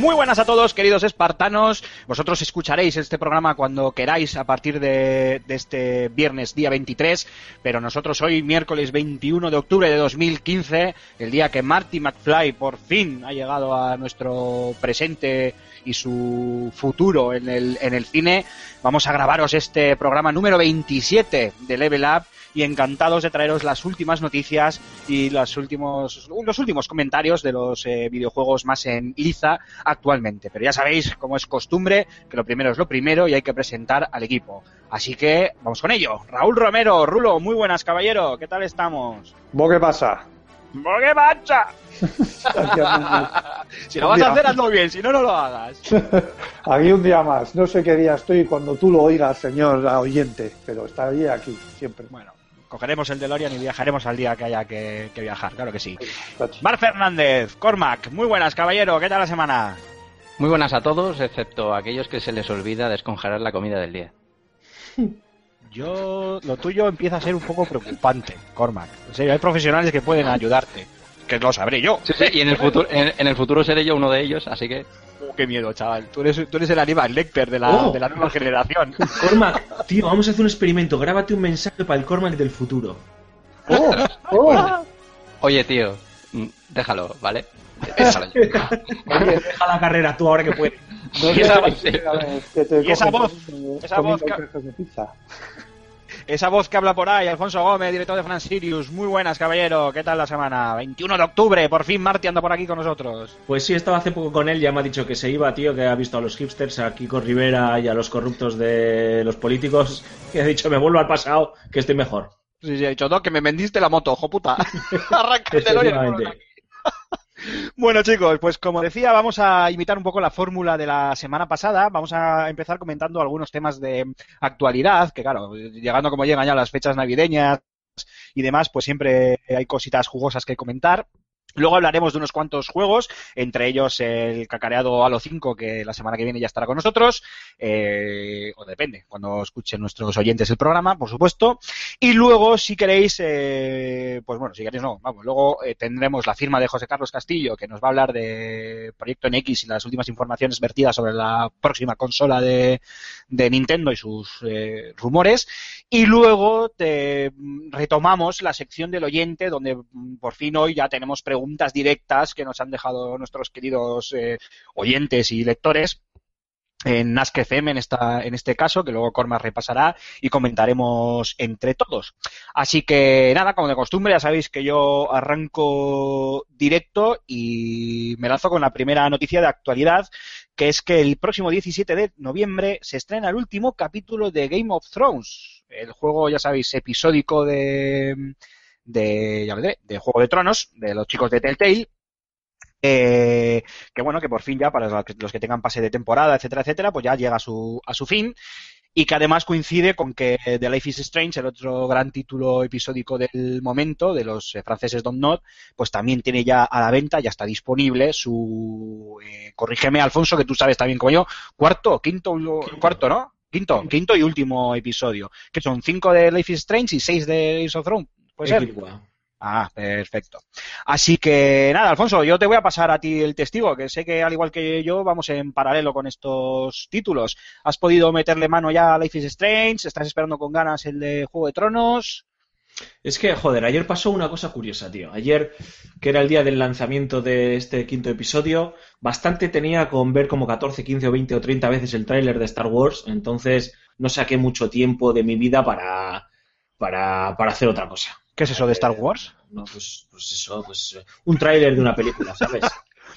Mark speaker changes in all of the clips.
Speaker 1: Muy buenas a todos, queridos espartanos. Vosotros escucharéis este programa cuando queráis a partir de, de, este viernes día 23, pero nosotros hoy, miércoles 21 de octubre de 2015, el día que Marty McFly por fin ha llegado a nuestro presente y su futuro en el, en el cine, vamos a grabaros este programa número 27 de Level Up y encantados de traeros las últimas noticias y los últimos, los últimos comentarios de los eh, videojuegos más en liza actualmente. Pero ya sabéis, como es costumbre, que lo primero es lo primero y hay que presentar al equipo. Así que vamos con ello. Raúl Romero, Rulo, muy buenas, caballero. ¿Qué tal estamos?
Speaker 2: ¿Vos qué pasa?
Speaker 1: ¿Vos qué pasa? si lo vas a hacer, hazlo bien, si no, no lo hagas.
Speaker 2: aquí un día más. No sé qué día estoy cuando tú lo oigas, señor oyente, pero estaré aquí siempre.
Speaker 1: Bueno, cogeremos el DeLorean y viajaremos al día que haya que, que viajar, claro que sí. Mar Fernández, Cormac, muy buenas, caballero, ¿qué tal la semana?
Speaker 3: Muy buenas a todos, excepto a aquellos que se les olvida descongelar la comida del día.
Speaker 1: Yo, lo tuyo empieza a ser un poco preocupante, Cormac. En serio, hay profesionales que pueden ayudarte, que lo sabré yo.
Speaker 3: Sí, sí, y en el futuro, en, en el futuro seré yo uno de ellos, así que
Speaker 1: Oh, qué miedo, chaval. Tú eres, tú eres el Aníbal Lecter de la,
Speaker 4: Oh.
Speaker 1: de la nueva generación.
Speaker 4: Cormac, tío, vamos a hacer un experimento. Grábate un mensaje para el Cormac del futuro.
Speaker 2: ¡Oh! ¡Oh!
Speaker 3: Oye, tío, mm, déjalo, ¿vale?
Speaker 4: Oye, deja la carrera tú ahora que puedes.
Speaker 2: No
Speaker 1: Y esa-
Speaker 2: que te
Speaker 1: y esa voz, esa voz que-. Esa voz habla por ahí, Alfonso Gómez, director de Fran Sirius. Muy buenas, caballero. ¿Qué tal la semana? 21 de octubre, por fin Marty anda por aquí con nosotros.
Speaker 4: Pues sí, estaba hace poco con él, ya me ha dicho que se iba, tío, que ha visto a los hipsters, a Kiko Rivera y a los corruptos de los políticos, que ha dicho, me vuelvo al pasado, que estoy mejor.
Speaker 1: Sí, sí, he dicho, no, que me vendiste la moto, ojo puta. Arranca el DeLorean.
Speaker 4: Efectivamente.
Speaker 1: Bueno chicos, pues como decía, vamos a imitar un poco la fórmula de la semana pasada. Vamos a empezar comentando algunos temas de actualidad, que claro, llegando como llegan ya las fechas navideñas y demás, pues siempre hay cositas jugosas que comentar. Luego hablaremos de unos cuantos juegos, entre ellos el cacareado Halo 5, que la semana que viene ya estará con nosotros, eh, o depende, cuando escuchen nuestros oyentes el programa, por supuesto. Y luego, si queréis, eh, pues bueno, si queréis no, vamos, luego eh, tendremos la firma de José Carlos Castillo, que nos va a hablar de Proyecto NX y las últimas informaciones vertidas sobre la próxima consola de, Nintendo y sus eh, rumores. Y luego te, mm, retomamos la sección del oyente, donde mm, por fin hoy ya tenemos preguntas directas que nos han dejado nuestros queridos eh, oyentes y lectores en Ask FM en, esta, en este caso, que luego Corma repasará y comentaremos entre todos. Así que nada, como de costumbre, ya sabéis que yo arranco directo y me lanzo con la primera noticia de actualidad, que es que el próximo 17 de noviembre se estrena el último capítulo de Game of Thrones, el juego, ya sabéis, episódico de, de, ya diré, de Juego de Tronos, de los chicos de Telltale, eh, que bueno, que por fin ya para los que, tengan pase de temporada, etcétera, etcétera, pues ya llega a su, a su fin. Y que además coincide con que The Life is Strange, el otro gran título episódico del momento de los eh, franceses Don't Not, pues también tiene ya a la venta, ya está disponible su, eh, corrígeme Alfonso, que tú sabes también como yo, cuarto, quinto, cuarto, ¿no? Quinto, quinto y último episodio, que son cinco de Life is Strange y seis de Ace of Thrones, Ah, perfecto. Así que nada, Alfonso, yo te voy a pasar a ti el testigo, que sé que al igual que yo vamos en paralelo con estos títulos. ¿Has podido meterle mano ya a Life is Strange? ¿Estás esperando con ganas el de Juego de Tronos?
Speaker 4: Es que, joder, ayer pasó una cosa curiosa, tío. Ayer, que era el día del lanzamiento de este quinto episodio, bastante tenía con ver como 14, 15 o 20 o 30 veces el tráiler de Star Wars, entonces no saqué mucho tiempo de mi vida para, para, para hacer otra cosa.
Speaker 1: ¿Qué es eso de Star Wars?
Speaker 4: No, pues, pues eso, pues eh, un tráiler de una película, ¿sabes?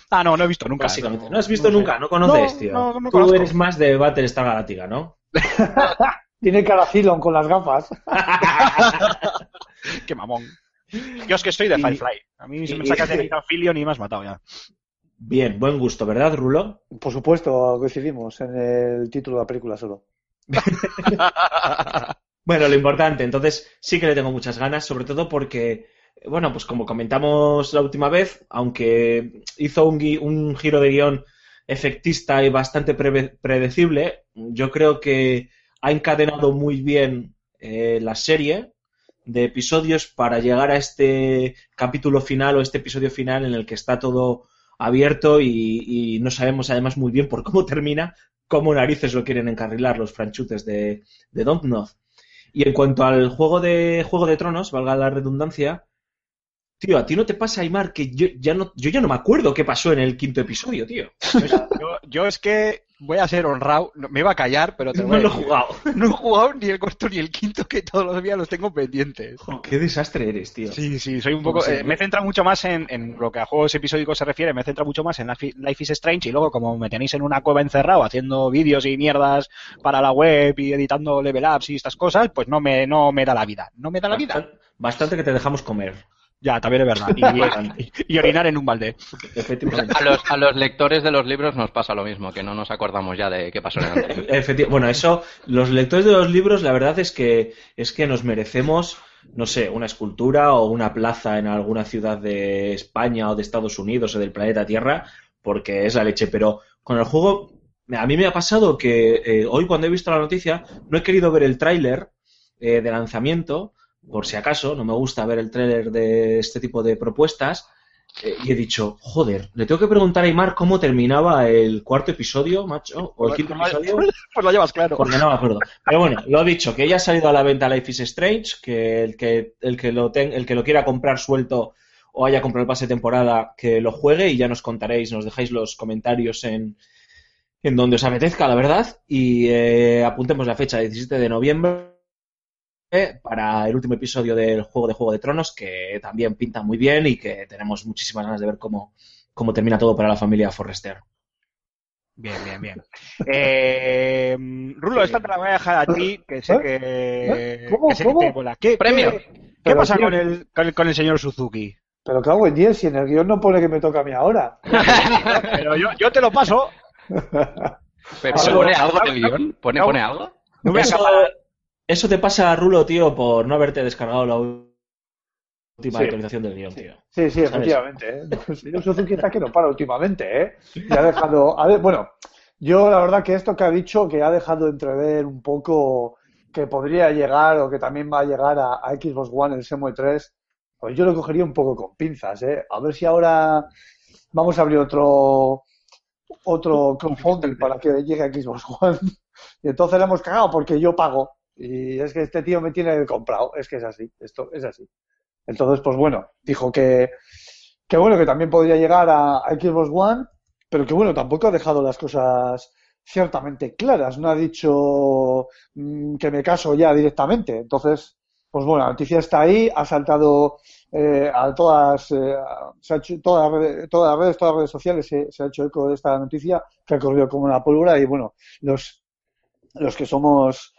Speaker 1: Ah, no, no he visto nunca.
Speaker 4: Básicamente. No has visto nunca, no conoces,
Speaker 1: No,
Speaker 4: tío.
Speaker 1: no, no
Speaker 4: Tú
Speaker 1: conozco.
Speaker 4: eres más de Battlestar Galáctica, ¿no?
Speaker 2: Tiene cara Cylon con las gafas.
Speaker 1: Qué mamón. Yo es que estoy de
Speaker 4: Y-
Speaker 1: Firefly. A mí si me
Speaker 4: y-
Speaker 1: sacas de Nitrofilio ni me has matado ya.
Speaker 4: Bien, buen gusto, ¿verdad, Rulo?
Speaker 2: Por supuesto, coincidimos en el título de la película solo.
Speaker 4: Bueno, lo importante, entonces sí que le tengo muchas ganas, sobre todo porque, bueno, pues como comentamos la última vez, aunque hizo un, gui- un giro de guion efectista y bastante predecible, yo creo que ha encadenado muy bien eh, la serie de episodios para llegar a este capítulo final o este episodio final en el que está todo abierto y, y no sabemos además muy bien por cómo termina, cómo narices lo quieren encarrilar los franchutes de, de Dontnod. Y en cuanto al juego de Juego de Tronos, valga la redundancia, tío, a ti no te pasa, Aymar, que yo ya no, yo ya no me acuerdo qué pasó en el quinto episodio, tío.
Speaker 1: Yo, yo es que voy a ser honrado. No- Me iba a callar, pero te
Speaker 4: No
Speaker 1: voy a
Speaker 4: lo he jugado.
Speaker 1: No he jugado ni el cuarto ni el quinto, que todos los días los tengo pendientes.
Speaker 4: Jo, qué desastre eres, tío.
Speaker 1: Sí, sí, soy un poco. Eh, me centra mucho más en, en lo que a juegos episódicos se refiere, me centra mucho más en Life is Strange y luego, como me tenéis en una cueva encerrado haciendo vídeos y mierdas para la web y editando level ups y estas cosas, pues no me, no me da la vida. No me da la vida.
Speaker 4: Bastante que te dejamos comer.
Speaker 1: Ya, también es verdad. Y, y- y orinar en un balde.
Speaker 4: Efectivamente.
Speaker 3: A los, a los lectores de los libros nos pasa lo mismo, que no nos acordamos ya de qué pasó en el anterior.
Speaker 4: Efecti- bueno, eso, los lectores de los libros, la verdad es que es que nos merecemos, no sé, una escultura o una plaza en alguna ciudad de España o de Estados Unidos o del planeta Tierra, porque es la leche. Pero con el juego, a mí me ha pasado que eh, hoy cuando he visto la noticia, no he querido ver el tráiler eh, de lanzamiento, por si acaso, no me gusta ver el tráiler de este tipo de propuestas. eh, y he dicho, joder, le tengo que preguntar a Aymar cómo terminaba el cuarto episodio, macho, o el quinto episodio.
Speaker 1: Pues lo llevas claro.
Speaker 4: Porque no me acuerdo. Pero bueno, lo he dicho, que ya ha salido a la venta Life is Strange, que el que, el que, lo, ten- el que lo quiera comprar suelto o haya comprado el pase de temporada, que lo juegue y ya nos contaréis, nos dejáis los comentarios en, en donde os apetezca, la verdad. Y eh, apuntemos la fecha, 17 de noviembre, para el último episodio del juego de Juego de Tronos, que también pinta muy bien y que tenemos muchísimas ganas de ver cómo, cómo termina todo para la familia Forrester.
Speaker 1: Bien, bien, bien. Eh, Rulo, esta te la voy a dejar a ti, que sé que,
Speaker 2: ¿Eh? ¿Cómo?
Speaker 1: que sé que
Speaker 2: ¿Cómo?
Speaker 1: te mola. ¿Qué,
Speaker 3: Premio.
Speaker 1: ¿Qué, pasa
Speaker 2: tío,
Speaker 1: con el, con el, con el señor Suzuki?
Speaker 2: Pero cago en 10, si en el guion no pone que me toca a mí ahora.
Speaker 1: Pero yo, yo te lo paso.
Speaker 3: ¿Pero pone algo en el guion? ¿Pone, pone algo?
Speaker 1: No
Speaker 4: Eso,
Speaker 1: acabar-
Speaker 4: eso te pasa, Rulo, tío, por no haberte descargado la última
Speaker 2: Sí.
Speaker 4: actualización del guion, tío.
Speaker 2: Sí, sí, efectivamente. ¿eh? Señor Suzuki está que no para últimamente, ¿eh? Y ha dejado. ha de- bueno, yo la verdad que esto que ha dicho, que ha dejado entrever un poco que podría llegar o que también va a llegar a, a Xbox One el Semue 3, pues yo lo cogería un poco con pinzas, ¿eh? A ver si ahora vamos a abrir otro otro crowdfunding para que llegue a Xbox One. Y entonces le hemos cagado porque yo pago. Y es que este tío me tiene comprado. Es que es así. Esto es así. Entonces, pues bueno, dijo que, que bueno, que también podría llegar a, Xbox One, pero que bueno, tampoco ha dejado las cosas ciertamente claras. No ha dicho mm, que me caso ya directamente. Entonces, pues bueno, la noticia está ahí, ha saltado eh, a todas, eh, se ha hecho, todas, las redes, todas las redes, todas las redes sociales se, se ha hecho eco de esta noticia que ha corrido como una pólvora y bueno, los, los que somos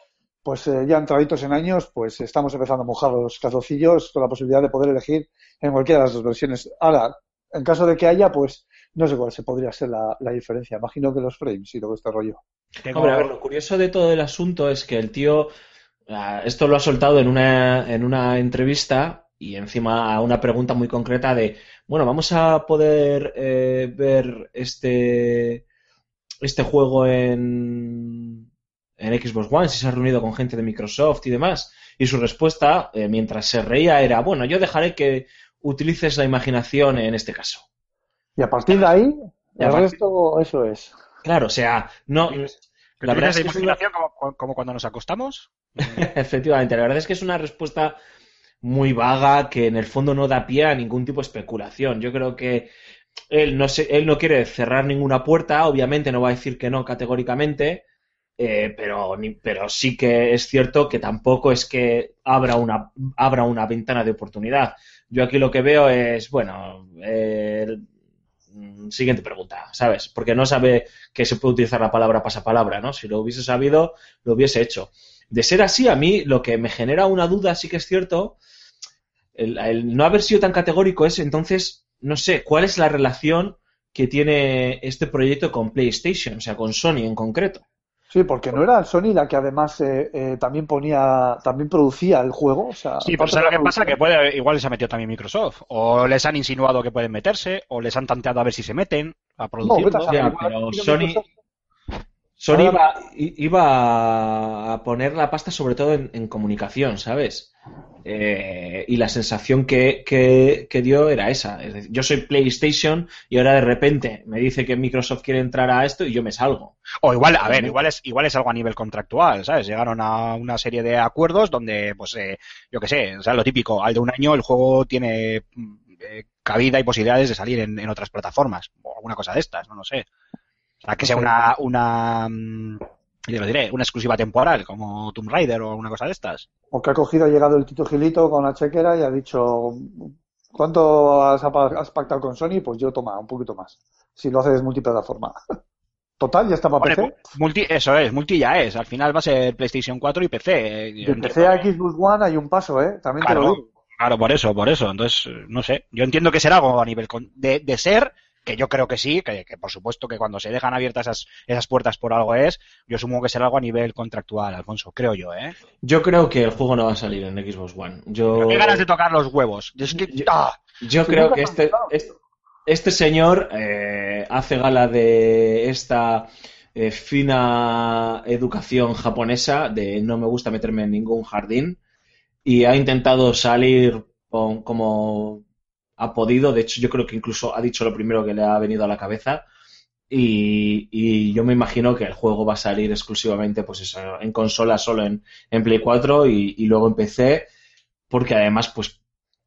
Speaker 2: pues eh, ya entraditos en años, pues estamos empezando a mojar los calzoncillos con la posibilidad de poder elegir en cualquiera de las dos versiones. Ahora, en caso de que haya, pues no sé cuál se podría ser la, la diferencia. Imagino que los frames y todo este rollo.
Speaker 1: Tengo-
Speaker 4: Hombre, a ver, lo curioso de todo el asunto es que el tío, ah, esto lo ha soltado en una, en una entrevista y encima a una pregunta muy concreta de, bueno, vamos a poder eh, ver este, este juego en, en Xbox One, si se ha reunido con gente de Microsoft y demás. Y su respuesta, eh, mientras se reía, era, bueno, yo dejaré que utilices la imaginación en este caso.
Speaker 2: Y a partir de ahí, el
Speaker 4: partir-
Speaker 2: resto, eso es.
Speaker 4: Claro, o sea, no...
Speaker 1: ¿Que
Speaker 4: La verdad es que es una-
Speaker 1: imaginación como, como cuando nos acostamos?
Speaker 4: Efectivamente, la verdad es que es una respuesta muy vaga que en el fondo no da pie a ningún tipo de especulación. Yo creo que él no, se- él no quiere cerrar ninguna puerta, obviamente no va a decir que no categóricamente, eh, pero, pero sí que es cierto que tampoco es que abra una, abra una ventana de oportunidad. Yo aquí lo que veo es, bueno, mm, siguiente pregunta, ¿sabes? Porque no sabe que se puede utilizar la palabra pasapalabra, ¿no? Si lo hubiese sabido, lo hubiese hecho. De ser así, a mí lo que me genera una duda, sí que es cierto, el no haber sido tan categórico es entonces, no sé, cuál es la relación que tiene este proyecto con PlayStation, o sea, con Sony en concreto.
Speaker 2: Sí, porque no era Sony la que además eh, eh, también ponía, también producía el juego. O sea,
Speaker 1: Sí, pero ¿sabes lo que pasa? Que puede, igual les ha metido también Microsoft. O les han insinuado que pueden meterse, o les han tanteado a ver si se meten a
Speaker 2: No,
Speaker 4: Ya,
Speaker 2: igual
Speaker 4: pero Sony-
Speaker 2: Microsoft.
Speaker 4: Sony iba, iba a poner la pasta sobre todo en, en comunicación, ¿sabes? Eh, y la sensación que, que- que dio era esa. Es decir, yo soy PlayStation y ahora de repente me dice que Microsoft quiere entrar a esto y yo me salgo.
Speaker 1: O igual, a ver, igual es, igual es algo a nivel contractual, ¿sabes? Llegaron a una serie de acuerdos donde, pues, eh, yo qué sé, o sea, lo típico, al de un año el juego tiene mm, eh, cabida y posibilidades de salir en, en otras plataformas, o alguna cosa de estas, no lo sé. O sea, que sea una, una, mm, yo lo diré, una exclusiva temporal, como Tomb Raider o alguna cosa de estas.
Speaker 2: O que ha cogido, ha llegado el Tito Gilito con la chequera y ha dicho, ¿cuánto has, has pactado con Sony? Pues yo toma, un poquito más. Si lo haces multiplataforma. Total, ya está para PC.
Speaker 1: multi, eso es, multi ya es, al final va a ser PlayStation 4 y PC. eh,
Speaker 2: De PC a Xbox One hay un paso, ¿eh? También te
Speaker 1: Claro.
Speaker 2: lo digo.
Speaker 1: Claro, por eso, por eso. Entonces, no sé. Yo entiendo que será algo a nivel de, de ser, que yo creo que sí, que, que por supuesto que cuando se dejan abiertas esas, esas puertas por algo es, yo supongo que será algo a nivel contractual, Alfonso, creo yo, ¿eh?
Speaker 4: Yo creo que el juego no va a salir en Xbox One. Yo,
Speaker 1: Qué ganas de tocar los huevos. Yo es que,
Speaker 4: Yo-
Speaker 1: ¡ah!
Speaker 4: yo creo que este, este, este señor eh, hace gala de esta eh, fina educación japonesa de no me gusta meterme en ningún jardín y ha intentado salir con- como ha podido. De hecho, yo creo que incluso ha dicho lo primero que le ha venido a la cabeza. Y, yo me imagino que el juego va a salir exclusivamente pues en consola solo en, en Play 4 y, luego en PC, porque además pues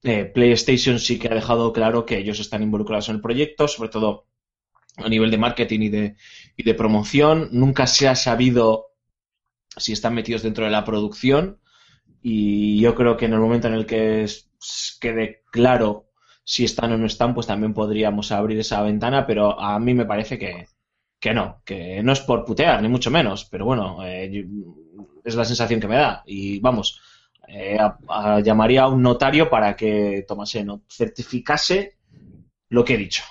Speaker 4: eh, PlayStation sí que ha dejado claro que ellos están involucrados en el proyecto, sobre todo a nivel de marketing y de, y de promoción. Nunca se ha sabido si están metidos dentro de la producción y yo creo que en el momento en el que quede claro si están o no están, pues también podríamos abrir esa ventana, pero a mí me parece que, que no, que no es por putear, ni mucho menos, pero bueno, eh, yo- es la sensación que me da. Y vamos, eh, a- a- llamaría a un notario para que tomase, no, certificase lo que he dicho.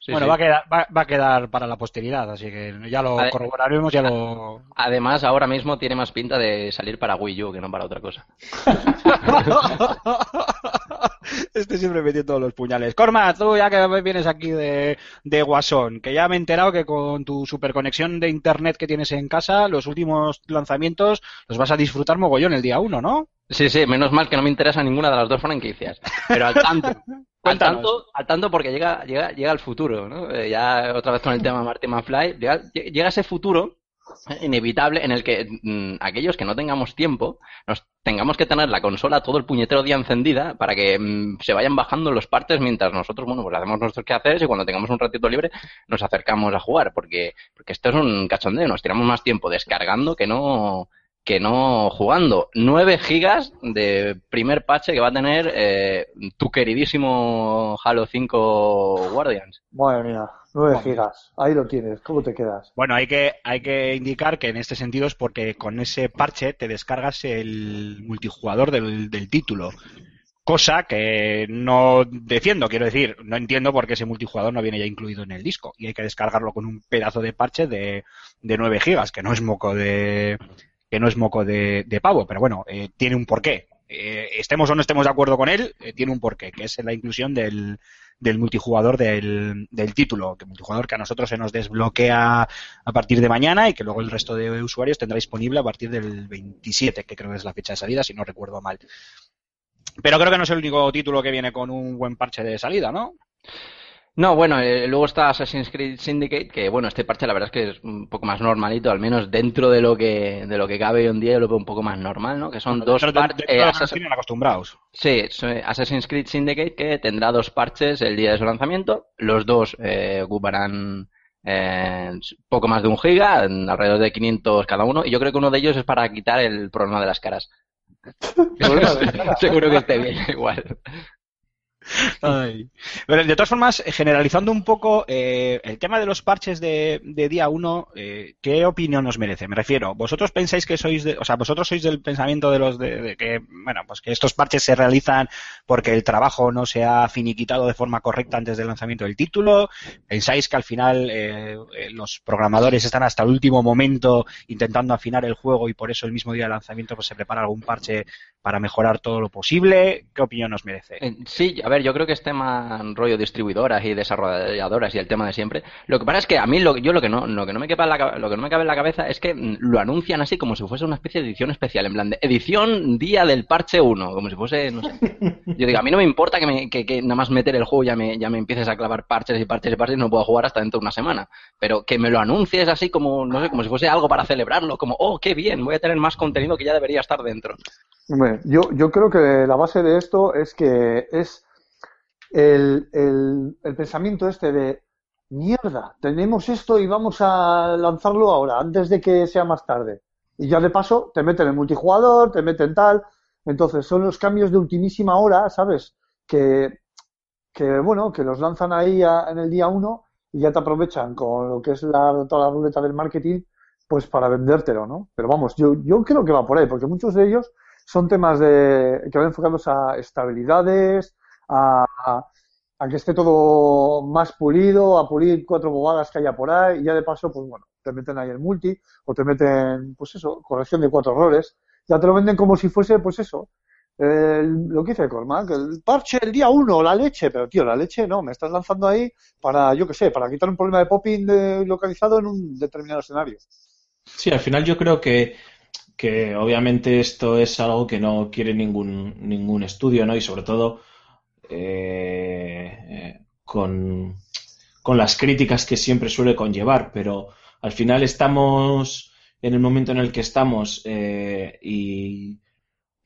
Speaker 3: Sí,
Speaker 1: bueno,
Speaker 3: sí.
Speaker 1: Va, a quedar, va, va a quedar para la posteridad, así que ya lo corroboraremos, ya lo...
Speaker 3: Además, ahora mismo tiene más pinta de salir para Wii U que no para otra cosa.
Speaker 1: Este siempre metiendo los puñales. Corma, tú ya que vienes aquí de, de Guasón, que ya me he enterado que con tu superconexión de internet que tienes en casa, los últimos lanzamientos los vas a disfrutar mogollón el día uno, ¿no?
Speaker 3: Sí, sí, menos mal que no me interesa ninguna de las dos franquicias. Pero al tanto. al tanto, al tanto porque llega, llega, llega el futuro, ¿no? Eh, ya otra vez con el tema Marty McFly, llega, llega ese futuro inevitable en el que mm, aquellos que no tengamos tiempo nos tengamos que tener la consola todo el puñetero día encendida para que mm, se vayan bajando los partes mientras nosotros, bueno, pues hacemos nuestros quehaceres y cuando tengamos un ratito libre nos acercamos a jugar porque, porque esto es un cachondeo, nos tiramos más tiempo descargando que no que no jugando. 9 gigas de primer parche que va a tener eh, tu queridísimo Halo 5 Guardians.
Speaker 2: 9
Speaker 1: Madre.
Speaker 2: gigas. Ahí lo tienes. ¿Cómo te quedas?
Speaker 1: Bueno, hay que, hay que indicar que en este sentido es porque con ese parche te descargas el multijugador del, del título. Cosa que no defiendo, quiero decir, no entiendo por qué ese multijugador no viene ya incluido en el disco. Y hay que descargarlo con un pedazo de parche de, de 9 gigas, que no es moco de, que no es moco de, de pavo, pero bueno, eh, tiene un porqué. Eh, estemos o no estemos de acuerdo con él, eh, tiene un porqué, que es la inclusión del, del multijugador del, del título, que multijugador que a nosotros se nos desbloquea a partir de mañana y que luego el resto de usuarios tendrá disponible a partir del 27, que creo que es la fecha de salida, si no recuerdo mal. Pero creo que no es el único título que viene con un buen parche de salida, ¿no?
Speaker 3: No, bueno, eh, luego está Assassin's Creed Syndicate, que bueno, este parche la verdad es que es un poco más normalito, al menos dentro de lo que de lo que cabe hoy en día, yo lo veo un poco más normal, ¿no? Que son dos parches.
Speaker 1: Eh, acostumbrados.
Speaker 3: Sí, Assassin's Creed Syndicate que tendrá dos parches el día de su lanzamiento. Los dos eh, ocuparán eh, poco más de un giga, alrededor de 500 cada uno, y yo creo que uno de ellos es para quitar el problema de las caras. seguro que esté bien, igual.
Speaker 1: Pero de todas formas, generalizando un poco eh, el tema de los parches de, día 1, eh, ¿qué opinión os merece? Me refiero, ¿vosotros pensáis que sois, de, o sea, vosotros sois del pensamiento de los de, que, bueno, pues que estos parches se realizan porque el trabajo no se ha finiquitado de forma correcta antes del lanzamiento del título? ¿Pensáis que al final eh, los programadores están hasta el último momento intentando afinar el juego y por eso el mismo día del lanzamiento pues se prepara algún parche para mejorar todo lo posible? ¿Qué opinión os merece?
Speaker 3: Sí, a ver, yo creo que es tema rollo distribuidoras y desarrolladoras y el tema de siempre. Lo que pasa es que a mí lo, yo lo que no lo que no me lo que no me cabe en la cabeza es que mm, lo anuncian así como si fuese una especie de edición especial, en plan de edición día del parche 1, como si fuese, no sé. Yo digo, a mí no me importa que, me, que, nada más meter el juego ya me, ya me empieces a clavar parches y parches y parches y no puedo jugar hasta dentro de una semana. Pero que me lo anuncies así como, no sé, como si fuese algo para celebrarlo, como, oh, qué bien, voy a tener más contenido que ya debería estar dentro.
Speaker 2: yo, yo creo que la base de esto es que es el, el, pensamiento este de mierda, tenemos esto y vamos a lanzarlo ahora, antes de que sea más tarde. Y ya de paso te meten en multijugador, te meten tal. Entonces son los cambios de ultimísima hora, ¿sabes? Que, que bueno, que los lanzan ahí en el día uno y ya te aprovechan con lo que es la, toda la ruleta del marketing, pues para vendértelo, ¿no? Pero vamos, yo, yo creo que va por ahí, porque muchos de ellos son temas de, que van enfocados a estabilidades, a, que esté todo más pulido, a pulir cuatro bobadas que haya por ahí, y ya de paso, pues bueno, te meten ahí el multi, o te meten, pues eso, corrección de cuatro errores, ya te lo venden como si fuese, pues eso, lo que dice Cormac, el parche el día uno, la leche, pero tío, la leche no, me estás lanzando ahí para, yo qué sé, para quitar un problema de popping localizado en un determinado escenario.
Speaker 4: Sí, al final yo creo que, que obviamente esto es algo que no quiere ningún, ningún estudio, ¿no? Y sobre todo, eh, eh, con, las críticas que siempre suele conllevar, pero al final estamos en el momento en el que estamos eh, y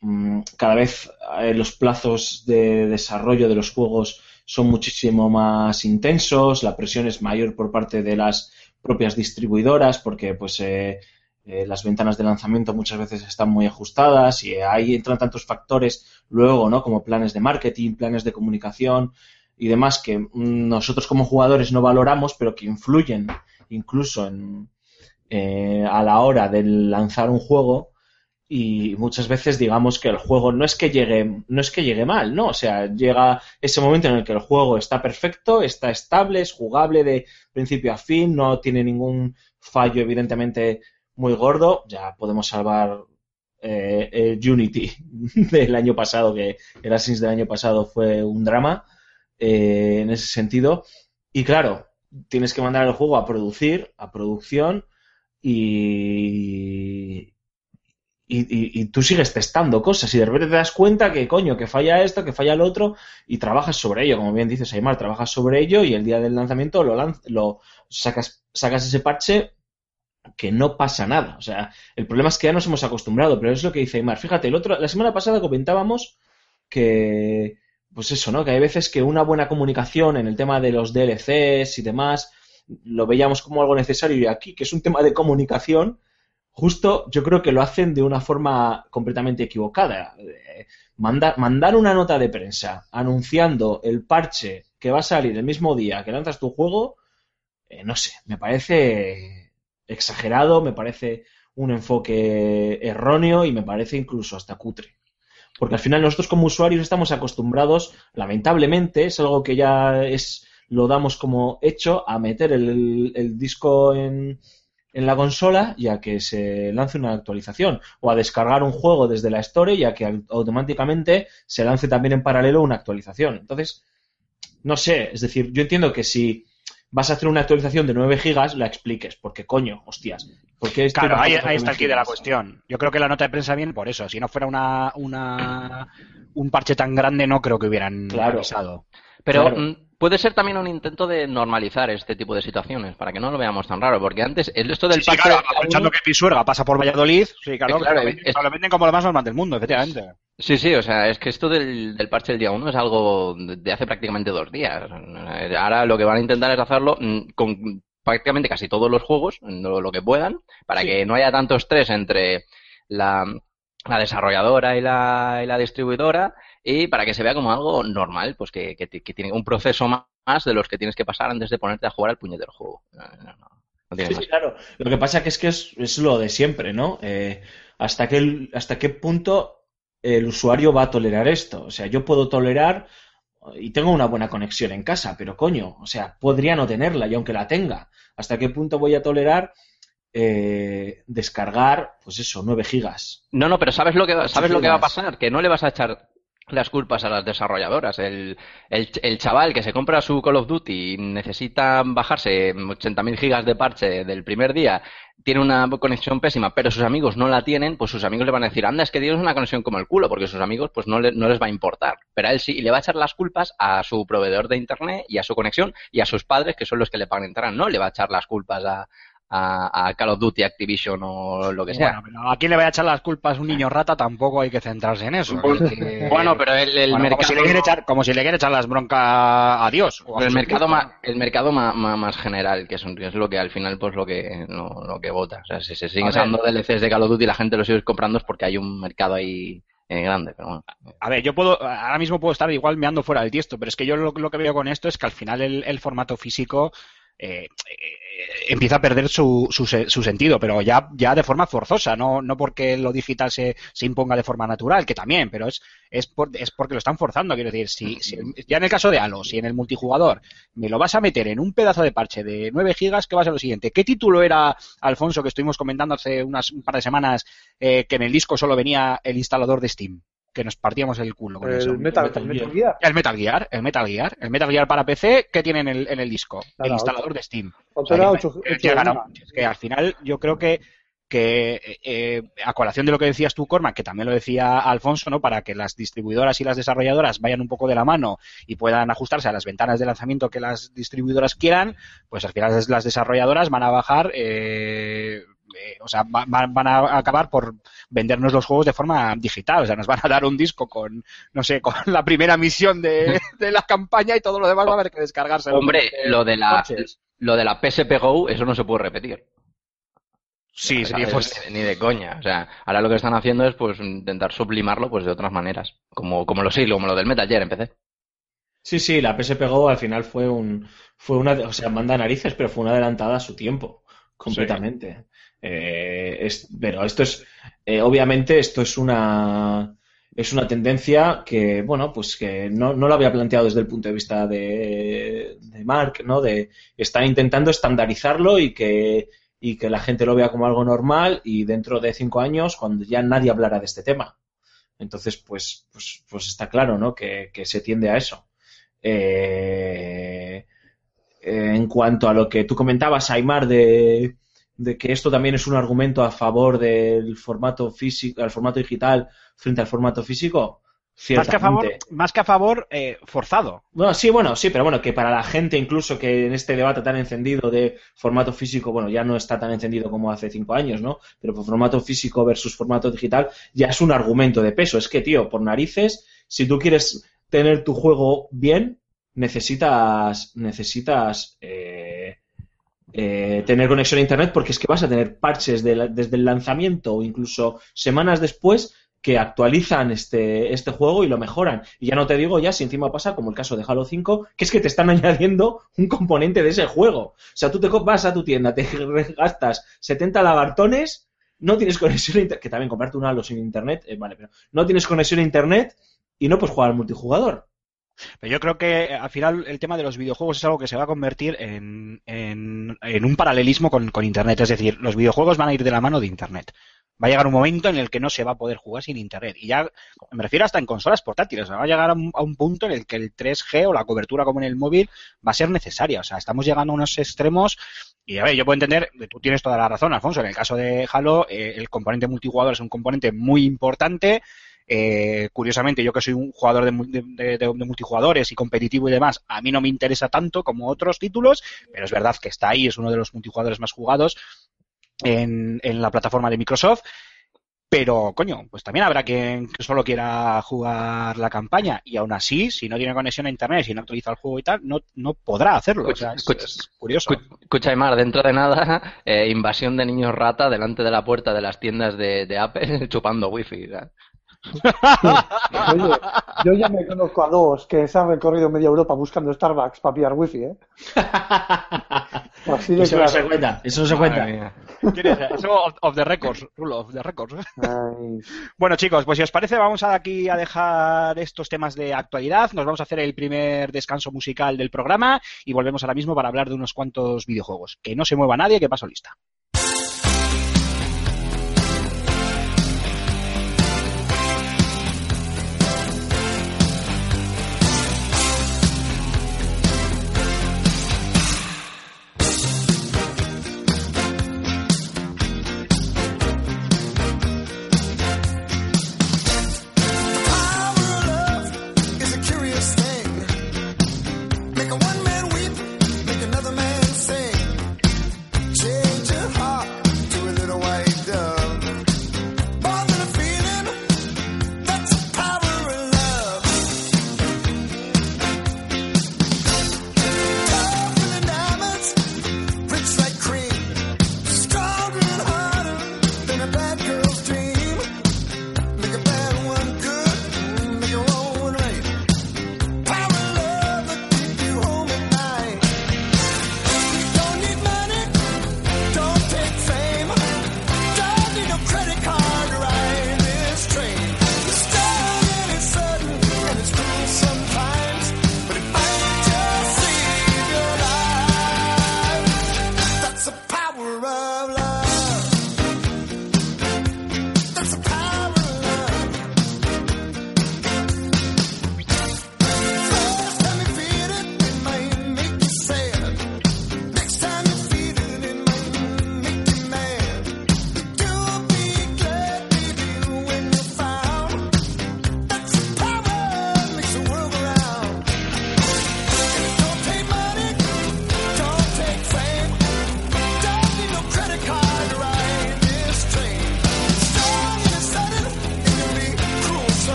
Speaker 4: mm, cada vez los plazos de desarrollo de los juegos son muchísimo más intensos, la presión es mayor por parte de las propias distribuidoras porque pues eh, las ventanas de lanzamiento muchas veces están muy ajustadas y ahí entran tantos factores luego, ¿no? Como planes de marketing, planes de comunicación y demás que nosotros como jugadores no valoramos, pero que influyen incluso en, eh, a la hora de lanzar un juego y muchas veces digamos que el juego no es que llegue no es que llegue mal no o sea llega ese momento en el que el juego está perfecto está estable es jugable de principio a fin no tiene ningún fallo evidentemente muy gordo, ya podemos salvar eh, el Unity del año pasado, que el Assassin's del año pasado fue un drama eh, en ese sentido. Y claro, tienes que mandar el juego a producir, a producción, y, y, tú sigues testando cosas y de repente te das cuenta que coño, que falla esto, que falla lo otro y trabajas sobre ello, como bien dices Aymar, trabajas sobre ello y el día del lanzamiento lo, lo sacas, sacas ese parche que no pasa nada. O sea, el problema es que ya nos hemos acostumbrado, pero es lo que dice Aymar. Fíjate, el otro, la semana pasada comentábamos que, pues eso, ¿no? Que hay veces que una buena comunicación en el tema de los DLCs y demás, lo veíamos como algo necesario y aquí, que es un tema de comunicación, justo yo creo que lo hacen de una forma completamente equivocada. Eh, mandar, mandar una nota de prensa anunciando el parche que va a salir el mismo día que lanzas tu juego, eh, no sé, me parece exagerado, me parece un enfoque erróneo y me parece incluso hasta cutre. Porque al final nosotros como usuarios estamos acostumbrados, lamentablemente, es algo que ya es lo damos como hecho, a meter el, disco en, en, la consola y a que se lance una actualización. O a descargar un juego desde la Store y a que automáticamente se lance también en paralelo una actualización. Entonces, no sé, es decir, yo entiendo que si vas a hacer una actualización de 9 gigas, la expliques, porque coño, hostias. Porque
Speaker 1: claro, ahí, está el key de la cuestión. Yo creo que la nota de prensa viene por eso. Si no fuera una, una un parche tan grande, no creo que hubieran
Speaker 4: claro.
Speaker 1: avisado.
Speaker 3: Pero mm, puede ser también un intento de normalizar este tipo de situaciones, para que no lo veamos tan raro, porque antes el esto del
Speaker 1: sí,
Speaker 3: parche...
Speaker 1: claro, aprovechando que Pisuerga pasa por Valladolid, sí, claro, claro lo, venden, es... lo, venden, como lo más normal del mundo, efectivamente.
Speaker 3: Sí, sí, o sea, es que esto del, del parche del día 1 es algo de hace prácticamente dos días. Ahora lo que van a intentar es hacerlo mm, con prácticamente casi todos los juegos, lo, lo que puedan, para sí. que no haya tanto estrés entre la, la desarrolladora y la, y la distribuidora y para que se vea como algo normal, pues que, que, que, tiene un proceso más de los que tienes que pasar antes de ponerte a jugar al puñetero juego. No, no, no
Speaker 4: sí, sí, claro. Lo que pasa que es que es, es lo de siempre, ¿no? Eh, hasta, qué, ¿Hasta qué punto el usuario va a tolerar esto? O sea, yo puedo tolerar y tengo una buena conexión en casa, pero coño, o sea, podría no tenerla y aunque la tenga, ¿hasta qué punto voy a tolerar eh, descargar, pues eso, 9 gigas.
Speaker 3: No, no, pero ¿sabes lo que, sabes lo que va a pasar? Que no le vas a echar las culpas a las desarrolladoras. El, el, chaval que se compra su Call of Duty y necesita bajarse 80.000 gigas de parche del primer día, tiene una conexión pésima, pero sus amigos no la tienen, pues sus amigos le van a decir, anda, es que tienes una conexión como el culo, porque sus amigos pues no, le, no les va a importar. Pero a él sí, y le va a echar las culpas a su proveedor de internet y a su conexión y a sus padres, que son los que le pagan entrar. No le va a echar las culpas a, a, a, Call of Duty, Activision o lo que sea.
Speaker 1: Bueno, pero a quién le vaya a echar las culpas un niño rata tampoco hay que centrarse en eso.
Speaker 3: Porque... Bueno, pero el, el
Speaker 1: bueno,
Speaker 3: mercado...
Speaker 1: Como si, le quiere echar, como si le quiere echar las broncas a Dios.
Speaker 3: A el, mercado más, el mercado más, más, más general, que es, que es, lo que al final pues lo que, lo, lo que vota. O sea, si se siguen usando DLCs de Call of Duty y la gente los sigue comprando es porque hay un mercado ahí eh, grande, pero bueno.
Speaker 1: A ver, yo puedo, ahora mismo puedo estar igual meando fuera del tiesto, pero es que yo lo, lo que veo con esto es que al final el, el formato físico eh, eh, empieza a perder su, su, su, sentido, pero ya, ya de forma forzosa, no, no porque lo digital se, se imponga de forma natural, que también, pero es, es, por, es porque lo están forzando. Quiero decir, si, si, ya en el caso de Halo, si en el multijugador me lo vas a meter en un pedazo de parche de 9 gigas, ¿qué va a ser lo siguiente? ¿Qué título era, Alfonso, que estuvimos comentando hace unas, un par de semanas, eh, que en el disco solo venía el instalador de Steam? Que nos partíamos el culo con
Speaker 2: el
Speaker 1: eso.
Speaker 2: Metal, el Metal, Gear.
Speaker 1: El Metal Gear, el Metal Gear, el Metal Gear para PC, ¿qué tiene en el, en el disco? El instalador
Speaker 2: ocho,
Speaker 1: de Steam.
Speaker 2: Ocho,
Speaker 1: es que al final yo creo que que eh, a colación de lo que decías tú, Cormac, que también lo decía Alfonso, ¿no? Para que las distribuidoras y las desarrolladoras vayan un poco de la mano y puedan ajustarse a las ventanas de lanzamiento que las distribuidoras quieran, pues al final las desarrolladoras van a bajar eh, eh, o sea, va, van a acabar por vendernos los juegos de forma digital. O sea, nos van a dar un disco con, no sé, con la primera misión de, de la campaña y todo lo demás va a haber que descargarse.
Speaker 3: Hombre, lo de la, lo de la PSP Go, eso no se puede repetir.
Speaker 1: Sí,
Speaker 3: o sea,
Speaker 1: sería pues...
Speaker 3: Ni de coña. O sea, ahora lo que están haciendo es pues intentar sublimarlo pues de otras maneras. Como, como lo sí, como lo del Metal Gear en PC.
Speaker 4: Sí, sí, la PSP Go al final fue un, fue una, o sea, manda narices, pero fue una adelantada a su tiempo. Completamente. Eh, pero esto es, eh, obviamente, esto es una, es una tendencia que, bueno, pues que no, no lo había planteado desde el punto de vista de, de Mark, ¿no? De están intentando estandarizarlo y que, y que la gente lo vea como algo normal y dentro de cinco años, cuando ya nadie hablará de este tema. Entonces, pues, pues, pues está claro, ¿no? Que, que se tiende a eso. Eh, en cuanto a lo que tú comentabas, Aymar, de, de que esto también es un argumento a favor del formato físico, al formato digital frente al formato físico.
Speaker 1: Más que a favor, más que a favor eh, forzado.
Speaker 4: Bueno, sí, bueno, sí, pero bueno, que para la gente incluso que en este debate tan encendido de formato físico, bueno, ya no está tan encendido como hace cinco años, ¿no? Pero por formato físico versus formato digital ya es un argumento de peso. Es que, tío, por narices, si tú quieres tener tu juego bien, necesitas, necesitas eh, eh, tener conexión a internet porque es que vas a tener parches de la, desde el lanzamiento o incluso semanas después que actualizan este, este juego y lo mejoran. Y ya no te digo ya si encima pasa como el caso de Halo 5, que es que te están añadiendo un componente de ese juego. O sea, tú te vas a tu tienda, te gastas 70 lagartones, no tienes conexión a internet, que también comprarte un Halo sin internet, eh, vale, pero no tienes conexión a internet y no puedes jugar al multijugador.
Speaker 1: Pero yo creo que al final el tema de los videojuegos es algo que se va a convertir en, un paralelismo con, Internet. Es decir, los videojuegos van a ir de la mano de Internet. va a llegar un momento en el que no se va a poder jugar sin internet. Y ya me refiero hasta en consolas portátiles. Va a llegar a un, punto en el que el 3G o la cobertura como en el móvil va a ser necesaria. O sea, estamos llegando a unos extremos. Y a ver, yo puedo entender, tú tienes toda la razón, Alfonso. En el caso de Halo, eh, el componente multijugador es un componente muy importante. Eh, curiosamente, yo que soy un jugador de, de, de, multijugadores y competitivo y demás, a mí no me interesa tanto como otros títulos, pero es verdad que está ahí, es uno de los multijugadores más jugados en, en la plataforma de Microsoft. Pero, coño, pues también habrá quien solo quiera jugar la campaña y aún así, si no tiene conexión a internet, si no actualiza el juego y tal, no, no podrá hacerlo.
Speaker 3: Escucha,
Speaker 1: o sea, es,
Speaker 3: escucha,
Speaker 1: es curioso.
Speaker 3: Escucha, Aymar, dentro de nada, eh, invasión de niños rata delante de la puerta de las tiendas de, de Apple chupando wifi. ¿sabes?
Speaker 2: Oye, yo ya me conozco a dos que se han recorrido media Europa buscando Starbucks para pillar wifi, ¿eh? Así de
Speaker 4: Eso no se cuenta, eso no se cuenta.
Speaker 1: the records, rule of the records.
Speaker 2: Ay,
Speaker 1: Bueno, chicos, pues si os parece, vamos a aquí a dejar estos temas de actualidad. Nos vamos a hacer el primer descanso musical del programa y volvemos ahora mismo para hablar de unos cuantos videojuegos. Que no se mueva nadie, que paso lista.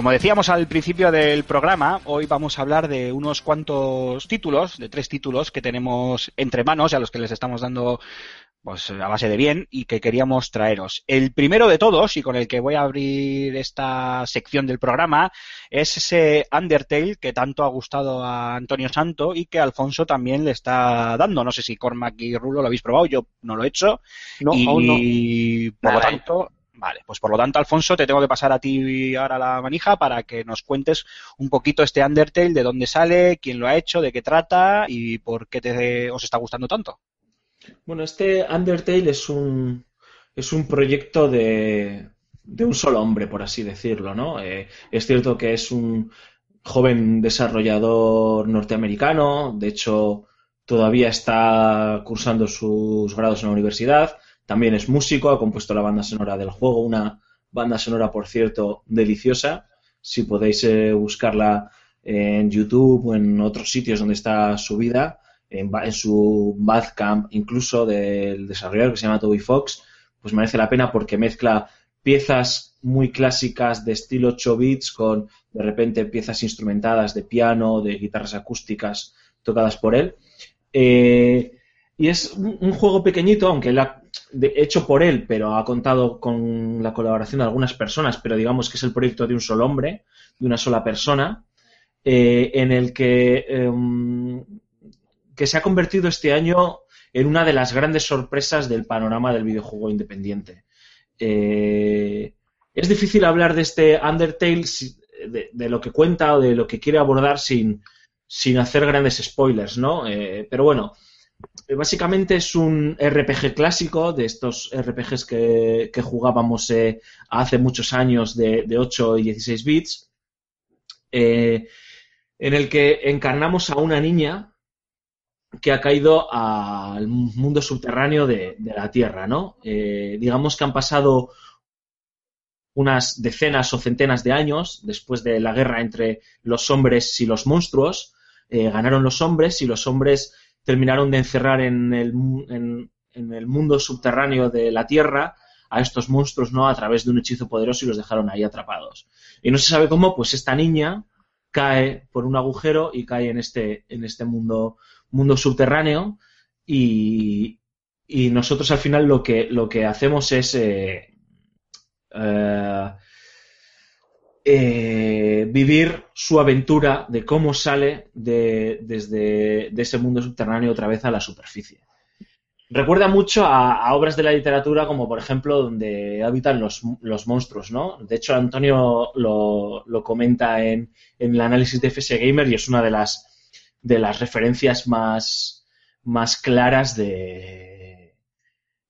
Speaker 1: Como decíamos al principio del programa, hoy vamos a hablar de unos cuantos títulos, de tres títulos que tenemos entre manos y a los que les estamos dando pues a base de bien y que queríamos traeros. El primero de todos y con el que voy a abrir esta sección del programa es ese Undertale que tanto ha gustado a Antonio Santo y que Alfonso también le está dando. No sé si Cormac y Rulo lo habéis probado, yo no lo he hecho.
Speaker 2: No,
Speaker 1: y
Speaker 2: aún no.
Speaker 1: por lo
Speaker 3: Nada.
Speaker 1: tanto, vale, pues por lo tanto, Alfonso, te tengo que pasar a ti ahora la manija para que nos cuentes un poquito este Undertale, de dónde sale, quién lo ha hecho, de qué trata y por qué te, os está gustando tanto.
Speaker 4: Bueno, este Undertale es un, es un proyecto de, de un solo hombre, por así decirlo, ¿no? Eh, es cierto que es un joven desarrollador norteamericano, de hecho todavía está cursando sus grados en la universidad, también es músico, ha compuesto la banda sonora del juego, una banda sonora, por cierto, deliciosa, si podéis eh, buscarla en YouTube o en otros sitios donde está subida, en, en su Bandcamp incluso del desarrollador que se llama Toby Fox, pues merece la pena porque mezcla piezas muy clásicas de estilo 8 bits con de repente piezas instrumentadas de piano, de guitarras acústicas tocadas por él. Eh, y es un, un juego pequeñito, aunque él ha- de- hecho por él, pero ha contado con la colaboración de algunas personas, pero digamos que es el proyecto de un solo hombre, de una sola persona, eh, en el que, em, que se ha convertido este año en una de las grandes sorpresas del panorama del videojuego independiente. Eh, es difícil hablar de este Undertale, de, de lo que cuenta o de lo que quiere abordar sin, sin hacer grandes spoilers, ¿no? Eh, pero bueno, básicamente es un RPG clásico, de estos RPGs que, jugábamos eh, hace muchos años de, de 8 y 16 bits, eh, en el que encarnamos a una niña que ha caído al mundo subterráneo de, la Tierra, ¿no? Eh, digamos que han pasado unas decenas o centenas de años después de la guerra entre los hombres y los monstruos. eh, ganaron los hombres y los hombres terminaron de encerrar en el, en el mundo subterráneo de la Tierra a estos monstruos, ¿no? A través de un hechizo poderoso y los dejaron ahí atrapados. Y no se sabe cómo, pues esta niña cae por un agujero y cae en este, en este mundo, mundo subterráneo y, y nosotros al final lo que, lo que hacemos es eh, eh, eh, vivir su aventura de cómo sale de, desde de ese mundo subterráneo otra vez a la superficie. Recuerda mucho a, obras de la literatura como por ejemplo donde habitan los, los monstruos, ¿no? De hecho Antonio lo, lo comenta en, en el análisis de FS Gamer y es una de las, de las referencias más, más claras de,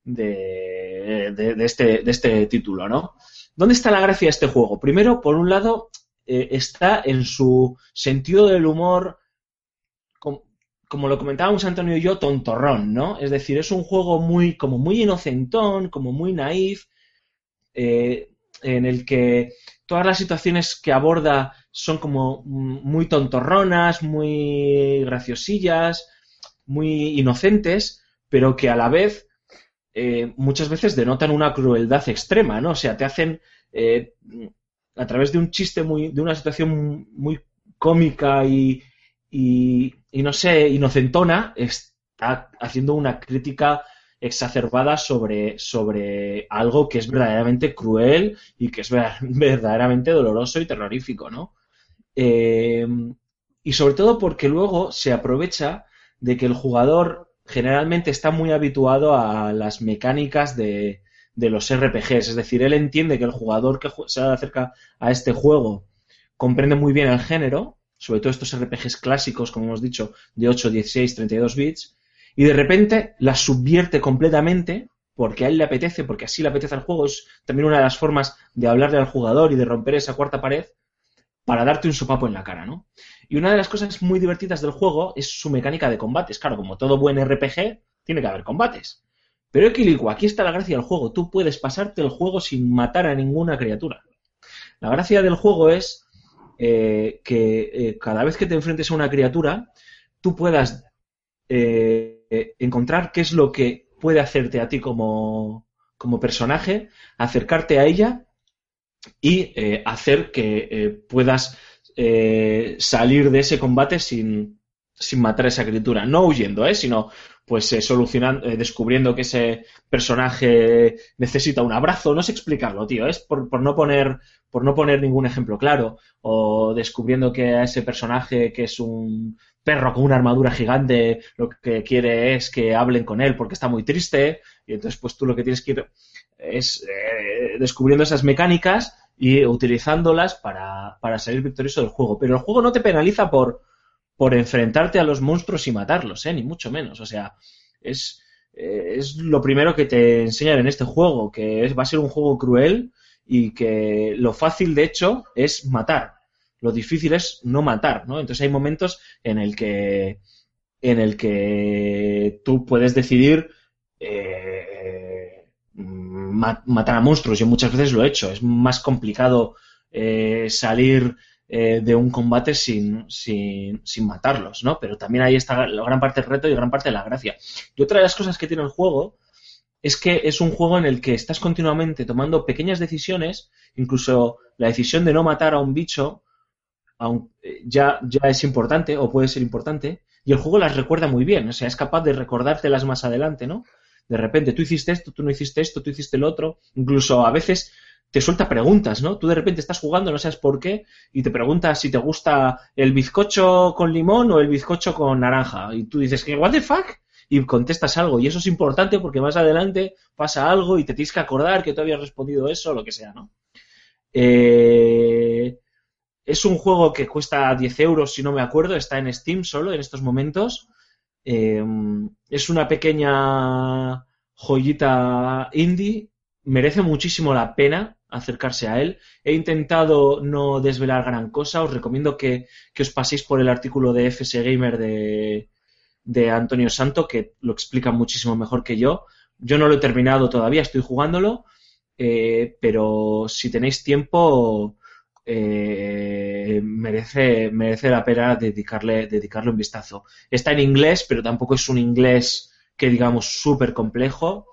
Speaker 4: de, de- de este, de este título, ¿no? ¿Dónde está la gracia de este juego? Primero, por un lado, eh, está en su sentido del humor, com- como lo comentábamos Antonio y yo, tontorrón, ¿no? Es decir, es un juego muy, como muy inocentón, como muy naif, eh, en el que todas las situaciones que aborda son como muy tontorronas, muy graciosillas, muy inocentes, pero que a la vez eh, muchas veces denotan una crueldad extrema, ¿no? O sea, te hacen eh, a través de un chiste muy, de una situación muy cómica y, y, y no sé, inocentona, está haciendo una crítica exacerbada sobre, sobre algo que es verdaderamente cruel y que es ver- verdaderamente doloroso y terrorífico, ¿no? Eh, y sobre todo porque luego se aprovecha de que el jugador generalmente está muy habituado a las mecánicas de, los RPGs. Es decir, él entiende que el jugador que se acerca a este juego comprende muy bien el género, sobre todo estos RPGs clásicos, como hemos dicho, de 8, 16, 32 bits, y de repente las subvierte completamente porque a él le apetece, porque así le apetece al juego. Es también una de las formas de hablarle al jugador y de romper esa cuarta pared para darte un sopapo en la cara, ¿no? Y una de las cosas muy divertidas del juego es su mecánica de combates. Claro, como todo buen RPG, tiene que haber combates. Pero Equilico, aquí está la gracia del juego. Tú puedes pasarte el juego sin matar a ninguna criatura. La gracia del juego es eh, que eh, cada vez que te enfrentes a una criatura, tú puedas eh, encontrar qué es lo que puede hacerte a ti como, como personaje, acercarte a ella y hacer que puedas eh, salir de ese combate sin, sin matar a esa criatura. No huyendo, ¿eh? sino pues eh, solucionando, eh, descubriendo que ese personaje necesita un abrazo. No sé explicarlo, tío. Es por, por no poner por no poner ningún ejemplo claro. O descubriendo que a ese personaje que es un perro con una armadura gigante lo que quiere es que hablen con él porque está muy triste. Y entonces pues tú lo que tienes que ir es descubriendo esas mecánicas y utilizándolas para, para salir victorioso del juego. Pero el juego no te penaliza por, por enfrentarte a los monstruos y matarlos, ¿eh? ni mucho menos. O sea, es, es lo primero que te enseñan en este juego, que es, va a ser un juego cruel y que lo fácil, de hecho, es matar. Lo difícil es no matar, ¿no? Entonces hay momentos en el que en el que tú puedes decidir eh, ma- matar a monstruos. Yo muchas veces lo he hecho. Es más complicado eh, salir eh, de un combate sin, sin, sin matarlos, ¿no? Pero también ahí está la gran parte del reto y gran parte de la gracia. Y otra de las cosas que tiene el juego es que es un juego en el que estás continuamente tomando pequeñas decisiones, incluso la decisión de no matar a un bicho eh, ya, ya es importante o puede ser importante, y el juego las recuerda muy bien, o sea, es capaz de recordártelas más adelante, ¿no? De repente, tú hiciste esto, tú no hiciste esto, tú hiciste lo otro, incluso a veces te suelta preguntas, ¿no? Tú de repente estás jugando, no sabes por qué, y te preguntas si te gusta el bizcocho con limón o el bizcocho con naranja, y tú dices, ¿qué, what the fuck? Y contestas algo, y eso es importante porque más adelante pasa algo y te tienes que acordar que tú habías respondido eso o lo que sea, ¿no? Eh, es un juego que cuesta 10 euros, si no me acuerdo, está en Steam solo en estos momentos. Eh, es una pequeña joyita indie, merece muchísimo la pena acercarse a él. He intentado no desvelar gran cosa, os recomiendo que, que os paséis por el artículo de FS Gamer de, de Antonio Santo, que lo explica muchísimo mejor que yo. Yo no lo he terminado todavía, estoy jugándolo, eh, pero si tenéis tiempo, eh, merece, merece la pena dedicarle, dedicarle un vistazo. Está en inglés, pero tampoco es un inglés que digamos súper complejo.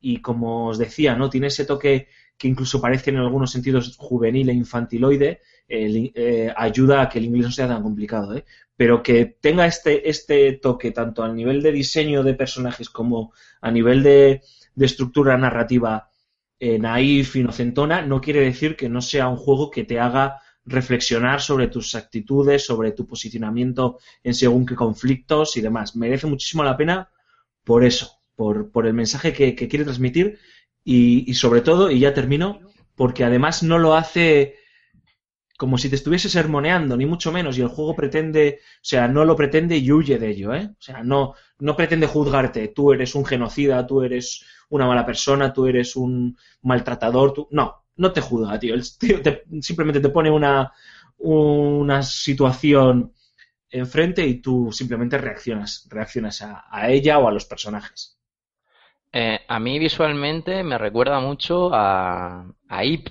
Speaker 4: Y como os decía, ¿no? Tiene ese toque que incluso parece en algunos sentidos juvenil e infantiloide, eh, ayuda a que el inglés no sea tan complicado, ¿eh? Pero que tenga este, este toque tanto a nivel de diseño de personajes como a nivel de estructura narrativa eh, naif, inocentona, no quiere decir que no sea un juego que te haga reflexionar sobre tus actitudes, sobre tu posicionamiento en según qué conflictos y demás. Merece muchísimo la pena por eso, por, el mensaje que, quiere transmitir y sobre todo, y ya termino, porque además no lo hace como si te estuviese sermoneando, ni mucho menos, y el juego pretende, o sea, no lo pretende y huye de ello, ¿eh? O sea, no, no pretende juzgarte, tú eres un genocida, tú eres una mala persona, tú eres un maltratador, tú... no, no te juzga, tío, el tío te- simplemente te pone una, una situación enfrente y tú simplemente reaccionas, reaccionas a, ella o a los personajes.
Speaker 3: Eh, a mí visualmente me recuerda mucho a, a Ip,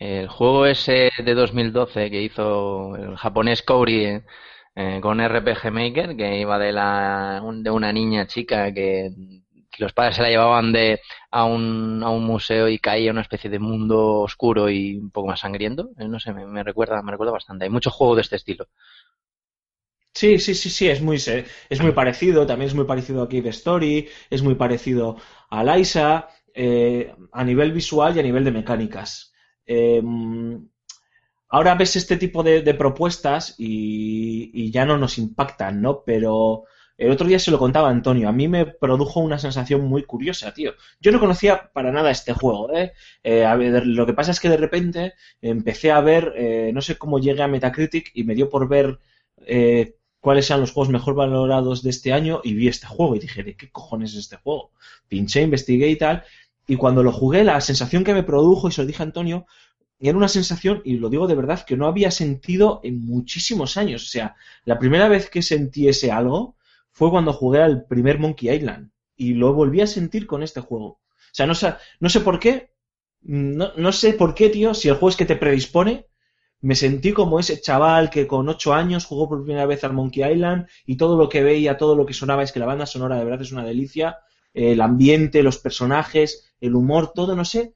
Speaker 3: el juego ese de 2012 que hizo el japonés Kouri eh, con RPG Maker, que iba de, la, de una niña chica que, los padres se la llevaban de, a, un, a un museo y caía una especie de mundo oscuro y un poco más sangriento. Eh, no sé, me, recuerda, me recuerda bastante. Hay muchos juegos de este estilo.
Speaker 4: Sí, sí, sí, sí, es muy, es muy parecido, también es muy parecido a Cave Story, es muy parecido a Liza, eh, a nivel visual y a nivel de mecánicas. Eh, ahora ves este tipo de, propuestas y, ya no nos impactan, ¿no? Pero el otro día se lo contaba Antonio, a mí me produjo una sensación muy curiosa, tío. Yo no conocía para nada este juego, ¿eh? Eh, lo que pasa es que de repente empecé a ver, eh, no sé cómo llegué a Metacritic y me dio por ver eh, cuáles eran los juegos mejor valorados de este año y vi este juego y dije, ¿de qué cojones es este juego? Pinché, investigué y tal. Y cuando lo jugué, la sensación que me produjo, y se lo dije a Antonio, era una sensación, y lo digo de verdad, que no había sentido en muchísimos años. O sea, la primera vez que sentí ese algo fue cuando jugué al primer Monkey Island. Y lo volví a sentir con este juego. O sea, no sé, no sé por qué, no, no sé por qué, tío, si el juego es que te predispone, me sentí como ese chaval que con ocho años jugó por primera vez al Monkey Island y todo lo que veía, todo lo que sonaba es que la banda sonora de verdad es una delicia, el ambiente, los personajes, el humor, todo, no sé.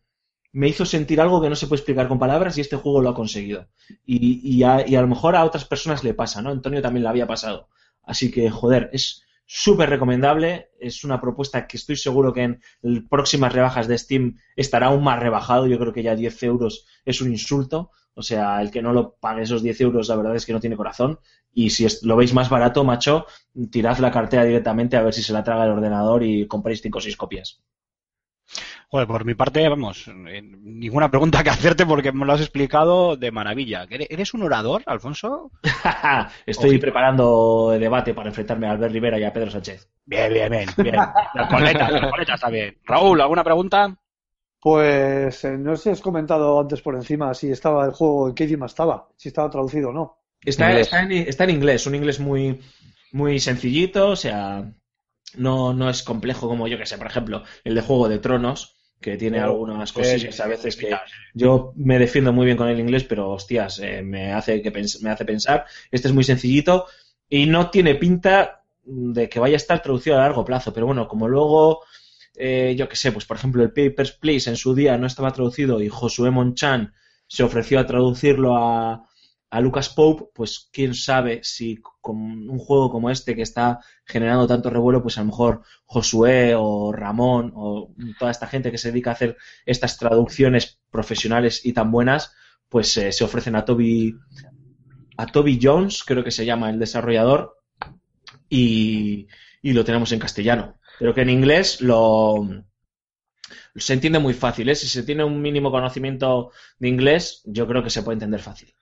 Speaker 4: me hizo sentir algo que no se puede explicar con palabras y este juego lo ha conseguido. Y, y, a, y a lo mejor a otras personas le pasa, ¿no? Antonio también le había pasado. Así que, joder, es súper recomendable. Es una propuesta que estoy seguro que en próximas rebajas de Steam estará aún más rebajado. Yo creo que ya 10 euros es un insulto. O sea, el que no lo pague esos 10 euros, la verdad es que no tiene corazón. Y si es- lo veis más barato, macho, tirad la cartera directamente a ver si se la traga el ordenador y compréis 5 o 6 copias.
Speaker 1: Joder, por mi parte, vamos, eh, ninguna pregunta que hacerte porque me lo has explicado de maravilla. ¿Eres- ¿Eres un orador, Alfonso?
Speaker 4: Estoy preparando debate para enfrentarme a Albert Rivera y a Pedro Sánchez.
Speaker 1: Bien, bien, bien. bien. La coleta, la coleta está bien. Raúl, ¿alguna pregunta?
Speaker 2: Pues eh, no sé si has comentado antes por encima si estaba el juego, en qué idioma estaba, si estaba traducido o no.
Speaker 4: Está, está en, está en inglés, un inglés muy, muy sencillito, o sea, no, no es complejo como yo que sé, por ejemplo, el de Juego de Tronos, que tiene
Speaker 2: Oh,
Speaker 4: algunas cosillas a veces que yo me defiendo muy bien con el inglés, pero hostias, eh, me, hace que me hace pensar. Este es muy sencillito y no tiene pinta de que vaya a estar traducido a largo plazo, pero bueno, como luego, eh, yo que sé, pues por ejemplo, el Papers, Please en su día no estaba traducido y Josué Monchan se ofreció a traducirlo a, a Lucas Pope, pues quién sabe si con un juego como este que está generando tanto revuelo, pues a lo mejor Josué o Ramón o toda esta gente que se dedica a hacer estas traducciones profesionales y tan buenas, pues eh, se ofrecen a Toby a Toby Jones, creo que se llama el desarrollador, y, y lo tenemos en castellano. Pero que en inglés lo se entiende muy fácil, ¿eh? Si se tiene un mínimo conocimiento de inglés, yo creo que se puede entender fácil.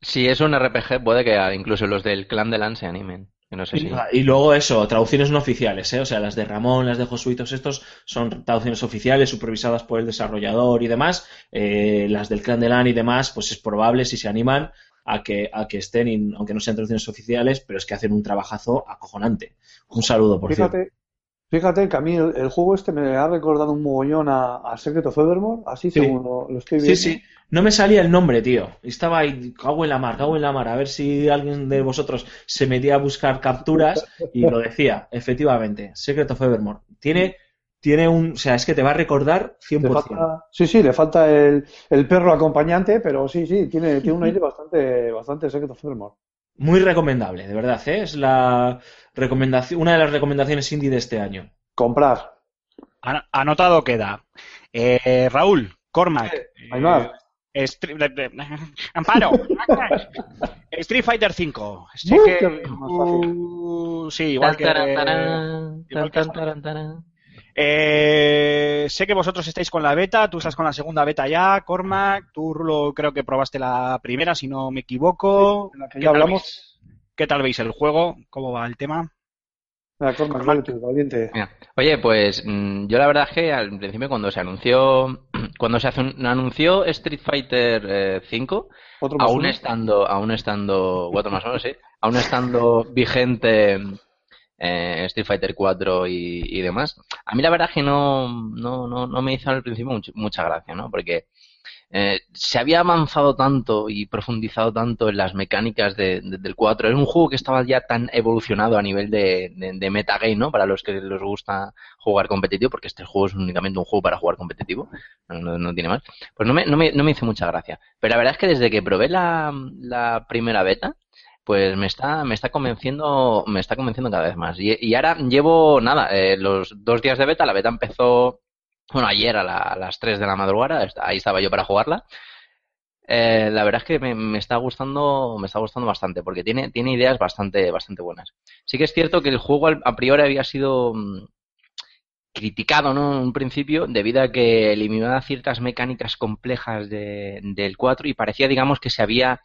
Speaker 3: Si es un RPG, puede que incluso los del clan de LAN se animen. Que no sé si.
Speaker 4: Y luego eso, traducciones no oficiales, ¿eh? O sea, las de Ramón, las de todos estos son traducciones oficiales, supervisadas por el desarrollador y demás. Eh, las del Clan de LAN y demás, pues es probable, si se animan, a que, a que estén, aunque no sean traducciones oficiales, pero es que hacen un trabajazo acojonante. Un saludo, por cierto.
Speaker 2: Fíjate, que a mí el, el juego este me ha recordado un mogollón a, a Secret of Evermore, así
Speaker 4: Sí.
Speaker 2: según lo, lo estoy
Speaker 4: Sí,
Speaker 2: viendo.
Speaker 4: sí. No me salía el nombre, tío. Estaba ahí, cago en la mar, cago en la mar. A ver si alguien de vosotros se metía a buscar capturas y lo decía. Efectivamente, Secret of Evermore. Tiene, tiene un... O sea, es que te va a recordar
Speaker 2: Le
Speaker 4: 100%.
Speaker 2: falta- sí, sí, le falta el, el perro acompañante, pero sí, sí, tiene, tiene un aire bastante, bastante Secret of Evermore.
Speaker 4: Muy recomendable, de verdad, ¿eh? Es la recomendación, una de las recomendaciones indie de este año.
Speaker 2: Comprar.
Speaker 1: An- Anotado queda. Eh, Raúl, Cormac. Eh, Stri- Amparo. Street Fighter 5. Sé
Speaker 2: Uh,
Speaker 1: que- uh, sí, igual que. Igual. Eh, sé que vosotros estáis con la beta, tú estás con la segunda beta ya, Cormac, tú Rulo creo que probaste la primera, si no me equivoco.
Speaker 2: En la que
Speaker 1: ¿Qué
Speaker 2: ya hablamos.
Speaker 1: ¿Qué tal veis el juego? ¿Cómo va el tema?
Speaker 2: Venga, Cormac, dale tú, valiente.
Speaker 3: Mira, Oye, pues mm, yo la verdad es que al principio cuando se anunció, cuando se hace un- anunció Street Fighter eh, 5,
Speaker 2: Otro más
Speaker 3: aún
Speaker 2: uno.
Speaker 3: estando, aún estando, cuatro más uno, sí, aún estando vigente eh, Street Fighter 4 y, y demás, a mí la verdad es que no, no, no, no me hizo al principio much- mucha gracia, ¿no? Porque eh, se había avanzado tanto y profundizado tanto en las mecánicas de- de- del 4. Era un juego que estaba ya tan evolucionado a nivel de, de, metagame, ¿no? Para los que les gusta jugar competitivo, porque este juego es únicamente un juego para jugar competitivo, no, no- no tiene más. Pues no me, no, me, no me hizo mucha gracia. Pero la verdad es que desde que probé la, la primera beta, pues me está, me está convenciendo, me está convenciendo cada vez más. Y, y ahora llevo nada, eh, los dos días de beta, la beta empezó, bueno, ayer a, la- a las 3 de la madrugada, ahí estaba yo para jugarla. Eh, la verdad es que me, me está gustando, me está gustando bastante, porque tiene, tiene ideas bastante, bastante buenas. Sí que es cierto que el juego a priori había sido mm, criticado, ¿no? En un principio, debido a que eliminaba ciertas mecánicas complejas de- del 4 y parecía, digamos, que se había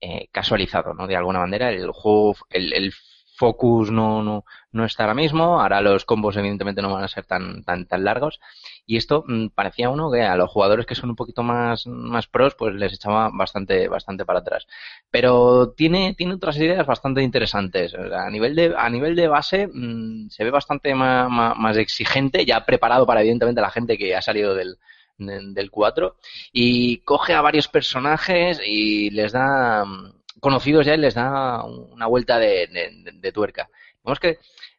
Speaker 3: eh, casualizado, ¿no? De alguna manera, el juego, el, el focus no, no, no está ahora mismo, ahora los combos evidentemente no van a ser tan, tan, tan largos, y esto mm, parecía uno que a los jugadores que son un poquito más, más pros, pues les echaba bastante, bastante para atrás. Pero tiene, tiene otras ideas bastante interesantes. A nivel de, a nivel de base, mm, se ve bastante más, más, más exigente, ya preparado para evidentemente la gente que ha salido del, del, del 4, y coge a varios personajes y les da, mm, conocidos ya, y les da una vuelta de, de- de- tuerca. Digamos que,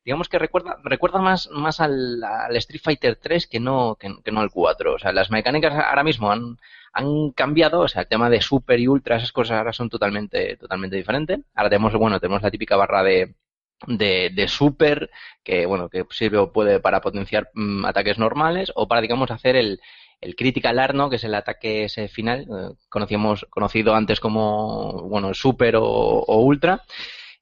Speaker 3: digamos que recuerda, recuerda más, más al, Street Fighter 3 que no, que, no al 4. O sea, las mecánicas ahora mismo han, han cambiado, o sea, el tema de super y ultra, esas cosas ahora son totalmente, totalmente diferentes. Ahora tenemos, bueno, tenemos la típica barra de, de, super, que bueno, que sirve o puede para potenciar mm, ataques normales, o para, digamos, hacer el, el critical art, ¿no? que es el ataque ese final, eh, conocíamos, conocido antes como, bueno, super o ultra.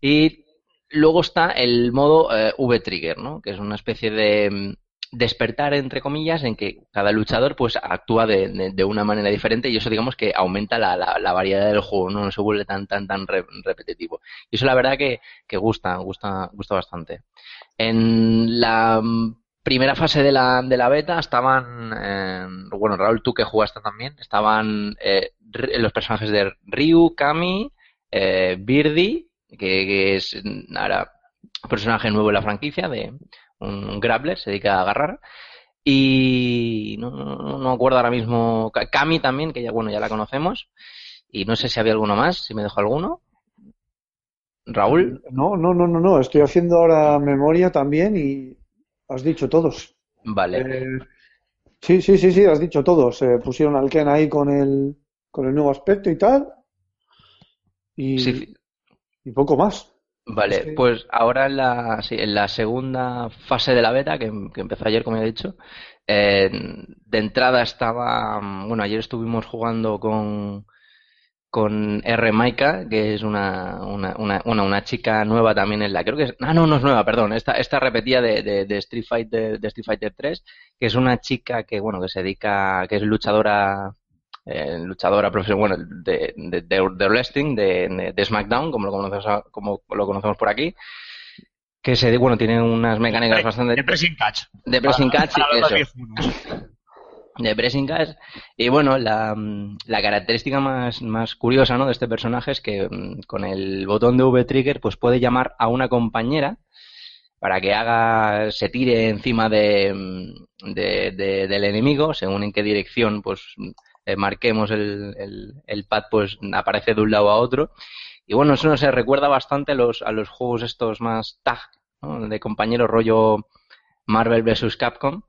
Speaker 3: Y luego está el modo eh, V-Trigger, ¿no? que es una especie de mm, despertar, entre comillas, en que cada luchador pues actúa de, una manera diferente y eso digamos que aumenta la, variedad del juego, ¿no? no se vuelve tan tan tan re- repetitivo. Y eso la verdad que, gusta, gusta, gusta bastante. En la mm, primera fase de la, de la beta estaban, eh, bueno, Raúl, tú que jugaste también, estaban eh, los personajes de Ryu, Kami, eh, que, que es ahora un personaje nuevo en la franquicia, de un grappler, se dedica a agarrar. Y no, no, no me acuerdo ahora mismo, Kami también, que ya, bueno, ya la conocemos. Y no sé si había alguno más, si me dejo alguno. Raúl,
Speaker 2: No, no, no, no, no. Estoy haciendo ahora memoria también y has dicho todos.
Speaker 3: vale.
Speaker 2: Eh, sí, sí, sí, sí, has dicho todos. Se pusieron al Ken ahí con el, con el nuevo aspecto y tal. Y,
Speaker 3: Sí,
Speaker 2: y poco más.
Speaker 3: Vale,
Speaker 2: Es que-
Speaker 3: pues ahora en la, sí, en la segunda fase de la beta, que, que empezó ayer, como he dicho, eh, de entrada estaba, mm, bueno, ayer estuvimos jugando con, con R. Maika, que es una, una, una, una, una chica nueva también en la, creo que es, ah, no, no es nueva, perdón, esta, esta repetía de, de, de Street Fighter, de Street Fighter 3, que es una chica que, bueno, que se dedica, que es luchadora, eh, luchadora profesional, bueno, de, de, de, de wrestling, de, de, SmackDown, como lo conocemos, como lo conocemos por aquí, que se, bueno, tiene unas mecánicas bastante
Speaker 1: De pressing catch.
Speaker 3: de pressing
Speaker 1: Para-
Speaker 3: catch,
Speaker 1: para
Speaker 3: eso de pressing catch. Y bueno, la, la característica más, más curiosa, ¿no? de este personaje es que mm, con el botón de V-Trigger pues puede llamar a una compañera para que haga, se tire encima de, mm, de- de- del enemigo, según en qué dirección pues eh, marquemos el, el, el pad, pues aparece de un lado a otro. Y bueno, eso no se recuerda bastante a los, a los juegos estos más tag, ¿no? de compañero rollo Marvel vs. Capcom.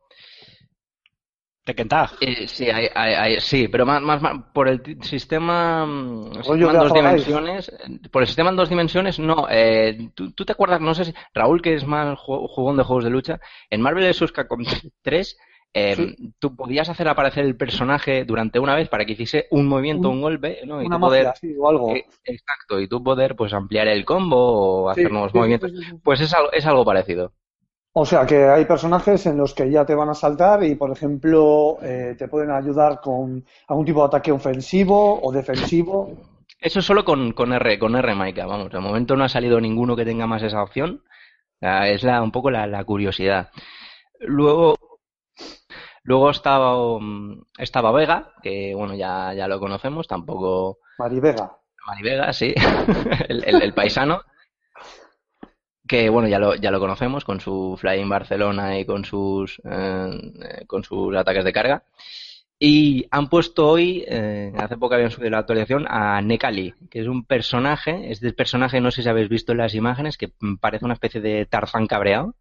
Speaker 1: Tekken Tag.
Speaker 3: Eh, sí, hay, hay- hay- sí, pero más, más, más por el sistema, mm, sistema en dos dimensiones. eh, Por el sistema en dos dimensiones, no. eh, ¿tú, tú te acuerdas? No sé si Raúl, que es más ju- jugón de juegos de lucha, en Marvel vs. Capcom 3, eh,
Speaker 2: Sí.
Speaker 3: tú podías hacer aparecer el personaje durante una vez para que hiciese un movimiento,
Speaker 2: Un-
Speaker 3: un golpe, ¿no? Y
Speaker 2: Una
Speaker 3: tú poder,
Speaker 2: sí, o algo.
Speaker 3: eh, exacto, y tú poder pues ampliar el combo o hacer
Speaker 2: Sí,
Speaker 3: nuevos movimientos. Pues es algo, es algo parecido.
Speaker 2: O sea que hay personajes en los que ya te van a saltar y, por ejemplo, eh, te pueden ayudar con algún tipo de ataque ofensivo o defensivo.
Speaker 3: Eso solo con, con R, con R Maika, vamos. De momento no ha salido ninguno que tenga más esa opción. Ah, Es la, un poco la, la curiosidad. Luego, luego estaba, um, estaba Vega, que bueno, ya, ya lo conocemos, tampoco
Speaker 2: Marivega.
Speaker 3: Mari Vega, sí, el, el- el paisano, que bueno, ya lo, ya lo conocemos con su Flying Barcelona y con sus, eh, eh, con sus ataques de carga. Y han puesto hoy, eh, hace poco habían subido la actualización, a Nekali, que es un personaje, es del personaje, no sé si habéis visto en las imágenes, que parece una especie de Tarzán cabreado,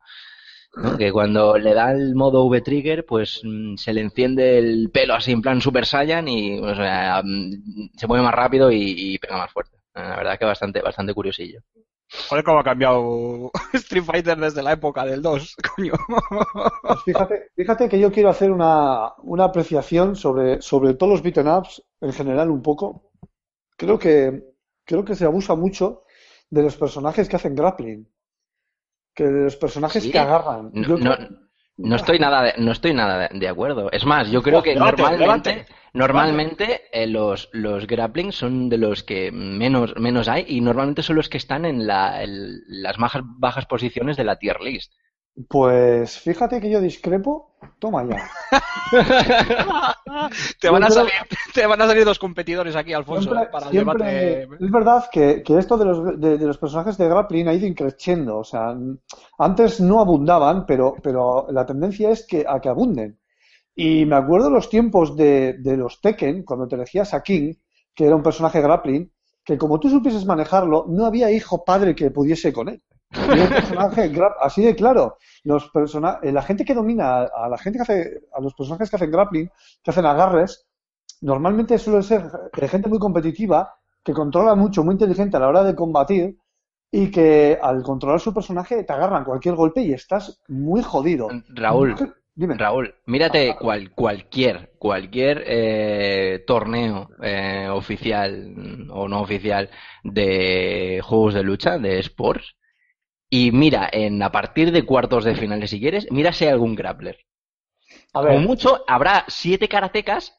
Speaker 3: ¿no? que cuando le da el modo V-Trigger, pues mm, se le enciende el pelo así en plan Super Saiyan y o sea, mm, se mueve más rápido y, y pega más fuerte. Eh, La verdad que bastante, bastante curiosillo.
Speaker 1: Joder, cómo ha cambiado Street Fighter desde la época del 2, coño.
Speaker 2: Pues fíjate, fíjate que yo quiero hacer una, una apreciación sobre, sobre todos los beaten ups en general un poco. Creo que, creo que se abusa mucho de los personajes que hacen grappling. Que de los personajes
Speaker 3: ¿Sí?
Speaker 2: que agarran.
Speaker 3: No,
Speaker 2: Yo
Speaker 3: no,
Speaker 2: creo-
Speaker 3: no estoy nada de, no estoy nada de, acuerdo. Es más, yo creo que normalmente, normalmente eh, los, los grapplings son de los que menos, menos hay y normalmente son los que están en la, en las bajas, bajas posiciones de la tier list.
Speaker 2: Pues fíjate que yo discrepo. Toma ya.
Speaker 1: te, van a salir, te van a salir dos competidores aquí, Alfonso,
Speaker 2: Siempre-
Speaker 1: para
Speaker 2: siempre- es verdad que, que esto de los, de, de los personajes de grappling ha ido increciendo. O sea, antes no abundaban, pero, pero la tendencia es que, a que abunden. Y me acuerdo los tiempos de, de los Tekken, cuando te elegías a King, que era un personaje grappling, que como tú supieses manejarlo, no había hijo padre que pudiese con él. Y el personaje, así de claro, los persona eh, la gente que domina, a la gente que hace, a los personajes que hacen grappling, que hacen agarres, normalmente suele ser eh, gente muy competitiva, que controla mucho, muy inteligente a la hora de combatir, y que al controlar su personaje te agarran cualquier golpe y estás muy jodido.
Speaker 3: Raúl,
Speaker 2: Dime.
Speaker 3: Raúl, mírate cual, cualquier, cualquier eh, torneo eh, oficial o no oficial de juegos de lucha, de sports, y mira, en a partir de cuartos de finales, si quieres, mira si hay algún grappler.
Speaker 2: A
Speaker 3: Como
Speaker 2: ver,
Speaker 3: mucho, habrá siete karatecas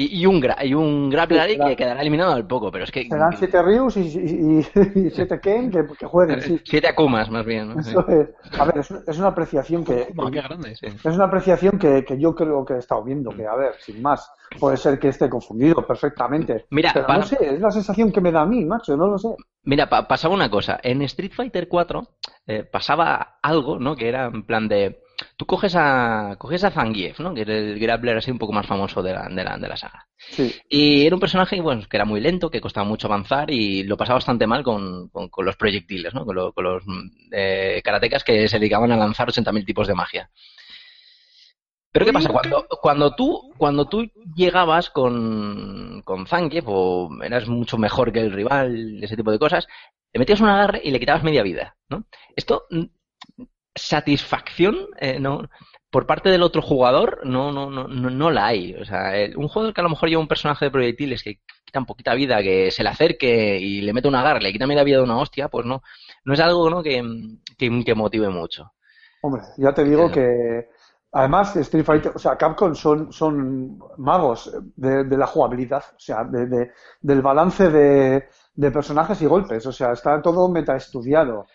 Speaker 3: y, y un, gra- y un grappler
Speaker 2: será-
Speaker 3: que quedará eliminado al poco, pero es que...
Speaker 2: serán siete Ryus y, y- y- y siete Ken que, que jueguen, sí.
Speaker 3: Siete Akumas, más bien. ¿no? Sí.
Speaker 2: Eso es. A ver, es, es una apreciación que,
Speaker 1: qué grande.
Speaker 3: Sí.
Speaker 2: Es una apreciación que, que yo creo que he estado viendo, que a ver, sin más, puede ser que esté confundido perfectamente.
Speaker 3: Mira,
Speaker 2: pero
Speaker 3: para-
Speaker 2: no sé, es la sensación que me da a mí, macho, no lo sé.
Speaker 3: Mira, pa- pasaba una cosa. En Street Fighter 4 eh, pasaba algo, ¿no? Que era en plan de... Tú coges a, coges a Zangief, ¿no? Que era el grappler así un poco más famoso de la, de la, de la saga.
Speaker 2: Sí,
Speaker 3: Y era un personaje bueno, que era muy lento, que costaba mucho avanzar y lo pasaba bastante mal con, con, con los proyectiles, ¿no? Con, lo- con los eh, karatecas que se dedicaban a lanzar 80.000 tipos de magia. Pero ¿qué pasa? Cuando, cuando tú, cuando tú llegabas con, con Zangief o eras mucho mejor que el rival, ese tipo de cosas, le metías un agarre y le quitabas media vida, ¿no? Esto, satisfacción, eh, no, por parte del otro jugador, no, no, no, no, no la hay. O sea, el- un jugador que a lo mejor lleva un personaje de proyectiles que quita un poquita vida, que se le acerque y le mete un agarre, le quita media vida de una hostia, pues no, no es algo ¿no? que, que, que motive mucho.
Speaker 2: hombre, ya te digo que además Street Fighter, o sea, Capcom son, son magos de, de la jugabilidad, o sea, de, de- del balance de, de personajes y golpes, o sea, está todo metaestudiado.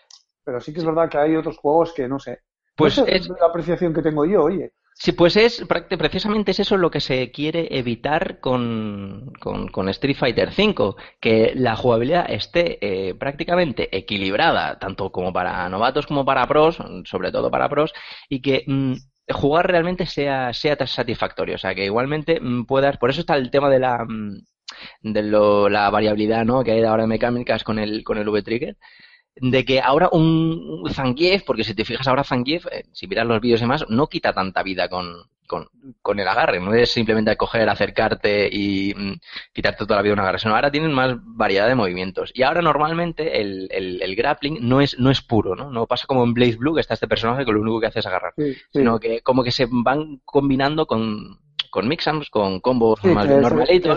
Speaker 2: Pero sí que es verdad que hay otros juegos que no sé.
Speaker 3: Pues es-
Speaker 2: la apreciación que tengo yo, oye.
Speaker 3: Sí, pues es precisamente es eso lo que se quiere evitar con, con, con Street Fighter V, que la jugabilidad esté eh, prácticamente equilibrada, tanto como para novatos como para pros, sobre todo para pros, y que mm, jugar realmente sea, sea satisfactorio, o sea, que igualmente mm, puedas, por eso está el tema de la, mm, de lo- la variabilidad, ¿no? que hay ahora de mecánicas con el, con el V-Trigger, de que ahora un Zangief, porque si te fijas ahora Zangief, eh, si miras los vídeos y demás, no quita tanta vida con, con, con el agarre, no es simplemente coger, acercarte y mm, quitarte toda la vida un agarre, sino ahora tienen más variedad de movimientos. Y ahora normalmente el, el, el grappling no es, no es puro, ¿no? No pasa como en Blaze Blue, que está este personaje que lo único que hace es agarrar,
Speaker 2: Sí, sí.
Speaker 3: sino que como que se van combinando con, con mix-ups, con combos
Speaker 2: Sí,
Speaker 3: más
Speaker 2: se-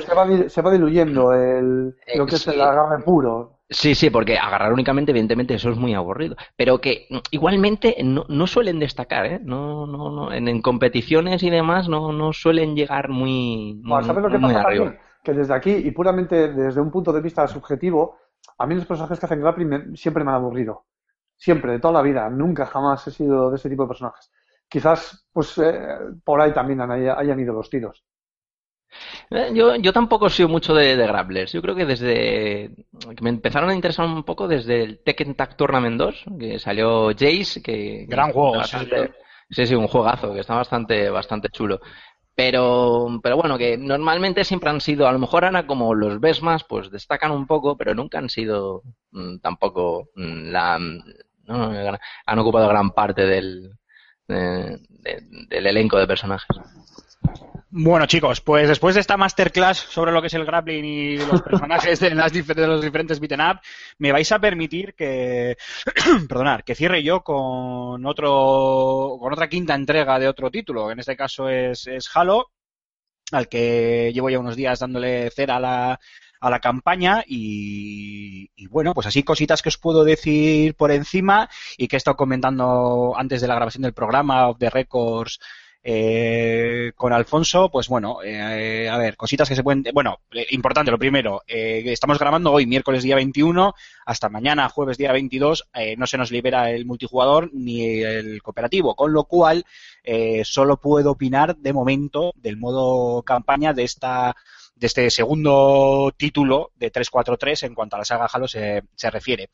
Speaker 2: se, va, se va diluyendo el,
Speaker 3: Eh,
Speaker 2: lo que es el agarre puro.
Speaker 3: Sí, sí, porque agarrar únicamente, evidentemente, eso es muy aburrido. Pero que mm, igualmente no, no suelen destacar, ¿eh? No, no, no. En, en competiciones y demás no, no suelen llegar muy,
Speaker 2: Bueno,
Speaker 3: muy,
Speaker 2: ¿Sabes lo que
Speaker 3: muy
Speaker 2: pasa
Speaker 3: arriba.
Speaker 2: también? Que desde aquí, y puramente desde un punto de vista subjetivo, a mí los personajes que hacen grappling me- siempre me han aburrido. Siempre, de toda la vida. Nunca jamás he sido de ese tipo de personajes. Quizás, pues, eh, por ahí también han- hayan ido los tiros.
Speaker 3: Eh, Yo, yo tampoco he sido mucho de, de grapplers. Yo creo que desde que me empezaron a interesar un poco desde el Tekken Tag Tournament 2, que salió Jace, que
Speaker 1: Gran juego,
Speaker 3: bastante- sí, sí, un juegazo, que está bastante, bastante chulo. Pero, pero bueno, que normalmente siempre han sido, a lo mejor ahora como los ves más, pues destacan un poco, pero nunca han sido mm, tampoco mm, la, ¿no? han ocupado gran parte del, de- de- del elenco de personajes.
Speaker 1: Bueno, chicos, pues después de esta masterclass sobre lo que es el grappling y los personajes de, las de los diferentes beaten up, me vais a permitir que, perdonar, que cierre yo con otro, con otra quinta entrega de otro título. En este caso es, es Halo, al que llevo ya unos días dándole cera a la, a la campaña y, y bueno, pues así cositas que os puedo decir por encima y que he estado comentando antes de la grabación del programa, of the records, eh, con Alfonso, pues bueno, eh, a ver, cositas que se pueden. Bueno, eh, importante, lo primero, eh, estamos grabando hoy, miércoles día 21, hasta mañana, jueves día 22, eh, no se nos libera el multijugador ni el cooperativo, con lo cual solo puedo opinar de momento del modo campaña de esta de este segundo título de 343 en cuanto a la saga Halo se, se refiere.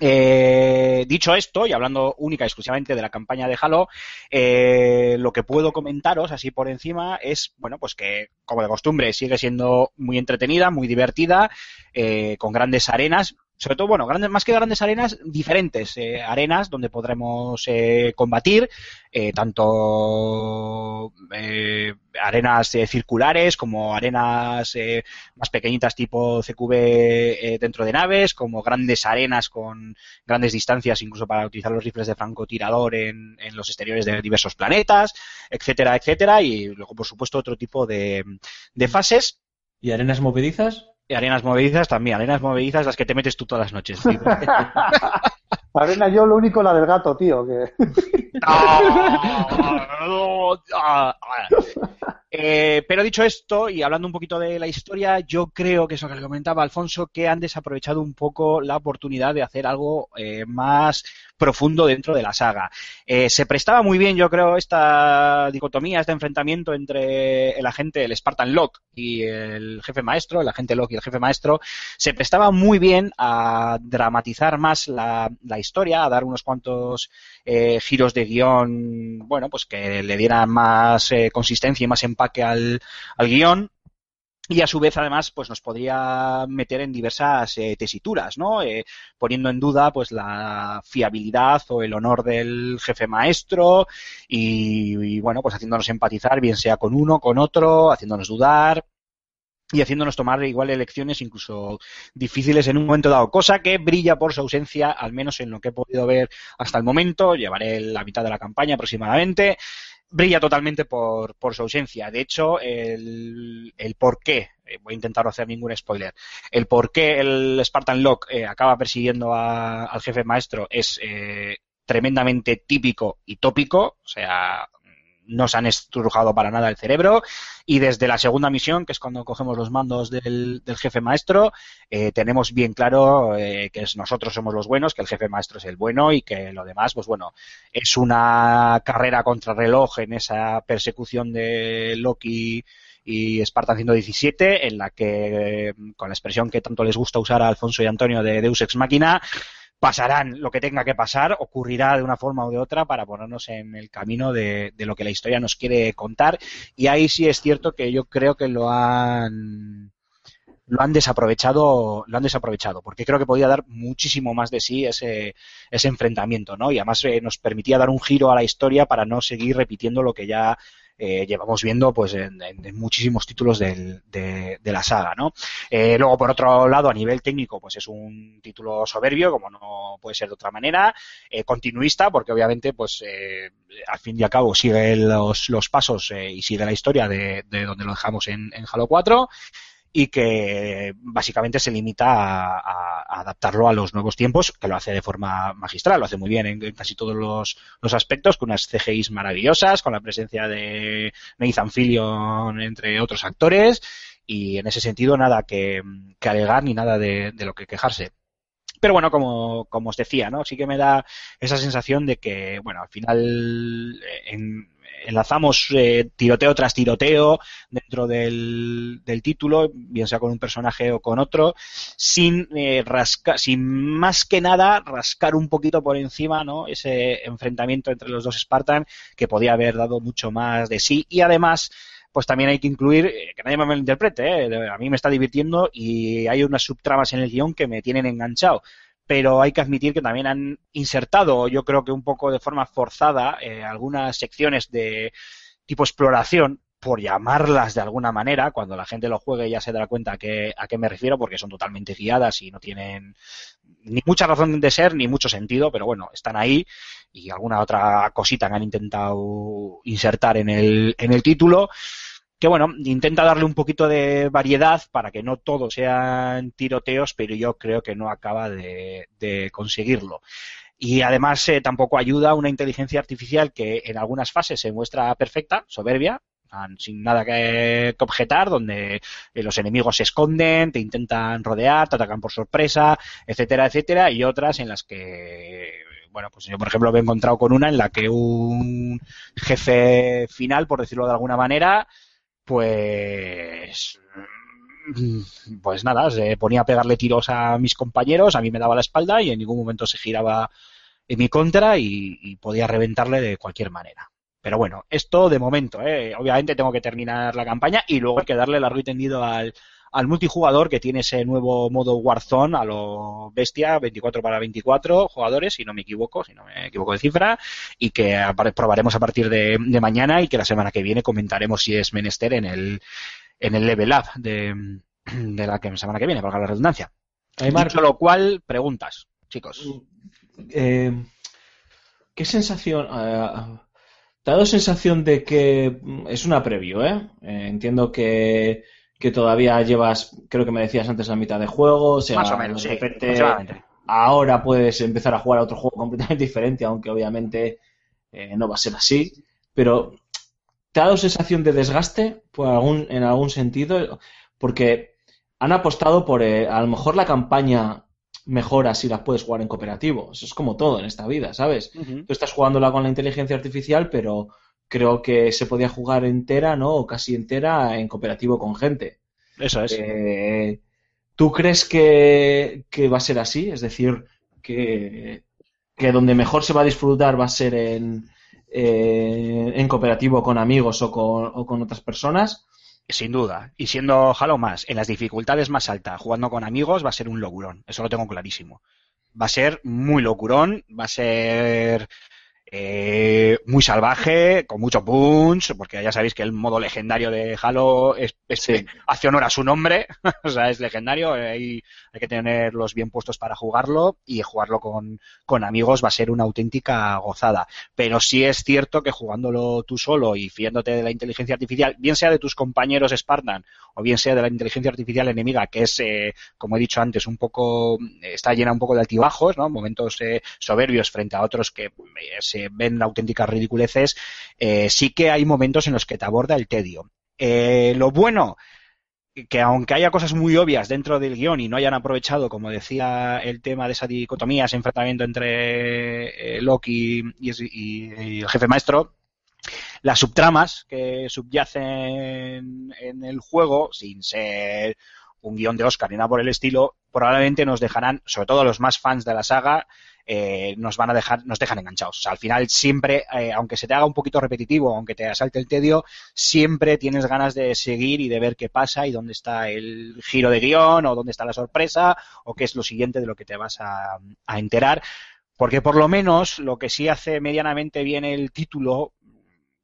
Speaker 1: Eh, dicho esto, y hablando única y exclusivamente de la campaña de Halo, eh, lo que puedo comentaros así por encima es, bueno, pues que como de costumbre sigue siendo muy entretenida, muy divertida, eh, con grandes arenas. Sobre todo, bueno, grandes, más que grandes arenas, diferentes eh, arenas donde podremos eh, combatir, eh, tanto eh, arenas circulares como arenas más pequeñitas tipo CQB dentro de naves, como grandes arenas con grandes distancias, incluso para utilizar los rifles de francotirador en, en los exteriores de diversos planetas, etcétera, etcétera, y luego, por supuesto, otro tipo de, de fases.
Speaker 4: ¿Y arenas movedizas?
Speaker 1: Y arenas movedizas también, arenas movedizas las que te metes tú todas las noches.
Speaker 2: Arena, yo lo único la del gato, tío, que.
Speaker 1: Eh, pero dicho esto, y hablando un poquito de la historia, yo creo que es lo que le comentaba Alfonso, que han desaprovechado un poco la oportunidad de hacer algo eh, más profundo dentro de la saga. Eh, se prestaba muy bien, yo creo, esta dicotomía, este enfrentamiento entre el agente, el Spartan Locke y el jefe maestro, el agente Locke y el jefe maestro, se prestaba muy bien a dramatizar más la, la historia, a dar unos cuantos eh, giros de guion, bueno, pues que le dieran más eh, consistencia y más empaque al, al guion. Y a su vez, además, pues nos podría meter en diversas eh, tesituras, ¿no? Eh, poniendo en duda, pues, la fiabilidad o el honor del jefe maestro y, y, bueno, pues haciéndonos empatizar, bien sea con uno, con otro, haciéndonos dudar y haciéndonos tomar igual elecciones incluso difíciles en un momento dado, cosa que brilla por su ausencia, al menos en lo que he podido ver hasta el momento, llevaré la mitad de la campaña aproximadamente, brilla totalmente por, por su ausencia. De hecho, el, el por qué, eh, voy a intentar no hacer ningún spoiler, el por qué el Spartan Locke eh, acaba persiguiendo a- al jefe maestro es eh, tremendamente típico y tópico, o sea, no se han estrujado para nada el cerebro. Y desde la segunda misión, que es cuando cogemos los mandos del, del jefe maestro, eh, tenemos bien claro eh, que nosotros somos los buenos, que el jefe maestro es el bueno y que lo demás, pues bueno, es una carrera contra reloj en esa persecución de Loki y Spartan 117, en la que, eh, con la expresión que tanto les gusta usar a Alfonso y Antonio de Deus Ex Machina, pasarán lo que tenga que pasar, ocurrirá de una forma u de otra para ponernos en el camino de, de lo que la historia nos quiere contar. Y ahí sí es cierto que yo creo que lo han lo han desaprovechado, lo han desaprovechado, porque creo que podía dar muchísimo más de sí ese, ese enfrentamiento, ¿no? Y además eh, nos permitía dar un giro a la historia para no seguir repitiendo lo que ya eh, llevamos viendo pues en, en- muchísimos títulos del- de, la saga, ¿no? Eh, luego, por otro lado, a nivel técnico, pues es un título soberbio, como no puede ser de otra manera, eh, continuista, porque obviamente, pues al fin y al cabo sigue los, los pasos y sigue la historia de, de donde lo dejamos en Halo 4 y que básicamente se limita a, adaptarlo a los nuevos tiempos, que lo hace de forma magistral, lo hace muy bien en, casi todos los, los aspectos, con unas CGIs maravillosas, con la presencia de Nathan Fillion, entre otros actores, y en ese sentido nada que, que alegar ni nada de, de lo que quejarse. Pero bueno, como, como os decía, ¿no? Sí que me da esa sensación de que, bueno, al final eh, en- enlazamos eh, tiroteo tras tiroteo dentro del, del título, bien sea con un personaje o con otro, sin eh, rascar, sin más que nada rascar un poquito por encima, ¿no? Ese enfrentamiento entre los dos Spartan que podía haber dado mucho más de sí y además pues también hay que incluir, eh, que nadie me malinterprete, ¿eh? a mí me está divirtiendo y hay unas subtramas en el guion que me tienen enganchado. Pero hay que admitir que también han insertado, yo creo que un poco de forma forzada, eh, algunas secciones de tipo exploración, por llamarlas de alguna manera, cuando la gente lo juegue ya se dará cuenta a qué, a qué me refiero, porque son totalmente guiadas y no tienen ni mucha razón de ser ni mucho sentido, pero bueno, están ahí y alguna otra cosita que han intentado insertar en el, en el título que bueno, intenta darle un poquito de variedad para que no todo sean tiroteos, pero yo creo que no acaba de, conseguirlo. Y además eh, tampoco ayuda una inteligencia artificial que en algunas fases se muestra perfecta, soberbia, sin nada que, que objetar, donde eh, los enemigos se esconden, te intentan rodear, te atacan por sorpresa, etcétera, etcétera, y otras en las que, bueno, pues yo por ejemplo me he encontrado con una en la que un jefe final, por decirlo de alguna manera, pues mm, pues nada, se ponía a pegarle tiros a mis compañeros, a mí me daba la espalda y en ningún momento se giraba en mi contra y, y podía reventarle de cualquier manera. Pero bueno, esto de momento, ¿eh? obviamente tengo que terminar la campaña y luego hay que darle largo y tendido al, al multijugador que tiene ese nuevo modo Warzone a lo bestia, 24 para 24 jugadores, si no me equivoco, si no me equivoco de cifra, y que probaremos a partir de, de mañana y que la semana que viene comentaremos si es menester en el, en el level up de, de la que- semana que viene, valga la redundancia.
Speaker 4: Aymar,
Speaker 1: Dicho lo cual, preguntas, chicos.
Speaker 4: eh, ¿qué sensación? eh, ¿Te ha dado sensación de que es una preview, eh? Eh, entiendo que, que todavía llevas, creo que me decías antes, la mitad de juego, o sea,
Speaker 1: Más o menos,
Speaker 4: de
Speaker 1: sí,
Speaker 4: repente
Speaker 1: aproximadamente.
Speaker 4: ahora puedes empezar a jugar a otro juego completamente diferente, aunque obviamente eh, no va a ser así. Pero, ¿te ha dado sensación de desgaste por algún, en algún sentido? Porque han apostado por, eh, a lo mejor la campaña mejora si la puedes jugar en cooperativo. Eso es como todo en esta vida, ¿sabes? Tú estás jugándola con la inteligencia artificial, pero creo que se podía jugar entera, ¿no? O casi entera en cooperativo con gente.
Speaker 1: Eso es.
Speaker 4: Eh, ¿Tú crees que, que va a ser así? Es decir, que, que donde mejor se va a disfrutar va a ser en, eh, en cooperativo con amigos o con, o con otras personas.
Speaker 1: Sin duda. Y siendo Halo más, en las dificultades más altas, jugando con amigos, va a ser un locurón. Eso lo tengo clarísimo. Va a ser muy locurón, va a ser eh, muy salvaje, con mucho punch, porque ya sabéis que el modo legendario de Halo es, es-
Speaker 4: Sí.
Speaker 1: hace honor a su nombre, o sea, es legendario, hay, hay que tenerlos bien puestos para jugarlo y jugarlo con, con amigos va a ser una auténtica gozada. Pero sí es cierto que jugándolo tú solo y fiándote de la inteligencia artificial, bien sea de tus compañeros Spartan o bien sea de la inteligencia artificial enemiga, que es, eh, como he dicho antes, un poco, está llena un poco de altibajos, ¿no? Momentos eh, soberbios frente a otros que eh, ven auténticas ridiculeces, eh, sí que hay momentos en los que te aborda el tedio. Eh, lo bueno, que aunque haya cosas muy obvias dentro del guion y no hayan aprovechado, como decía, el tema de esa dicotomía, ese enfrentamiento entre eh, Loki y, y- el jefe maestro, las subtramas que subyacen en el juego, sin ser un guion de Oscar ni nada por el estilo, probablemente nos dejarán, sobre todo los más fans de la saga, eh, nos van a dejar, nos dejan enganchados. Al final siempre, eh, aunque se te haga un poquito repetitivo, aunque te asalte el tedio, siempre tienes ganas de seguir y de ver qué pasa y dónde está el giro de guion o dónde está la sorpresa o qué es lo siguiente de lo que te vas a, a enterar. Porque por lo menos lo que sí hace medianamente bien el título,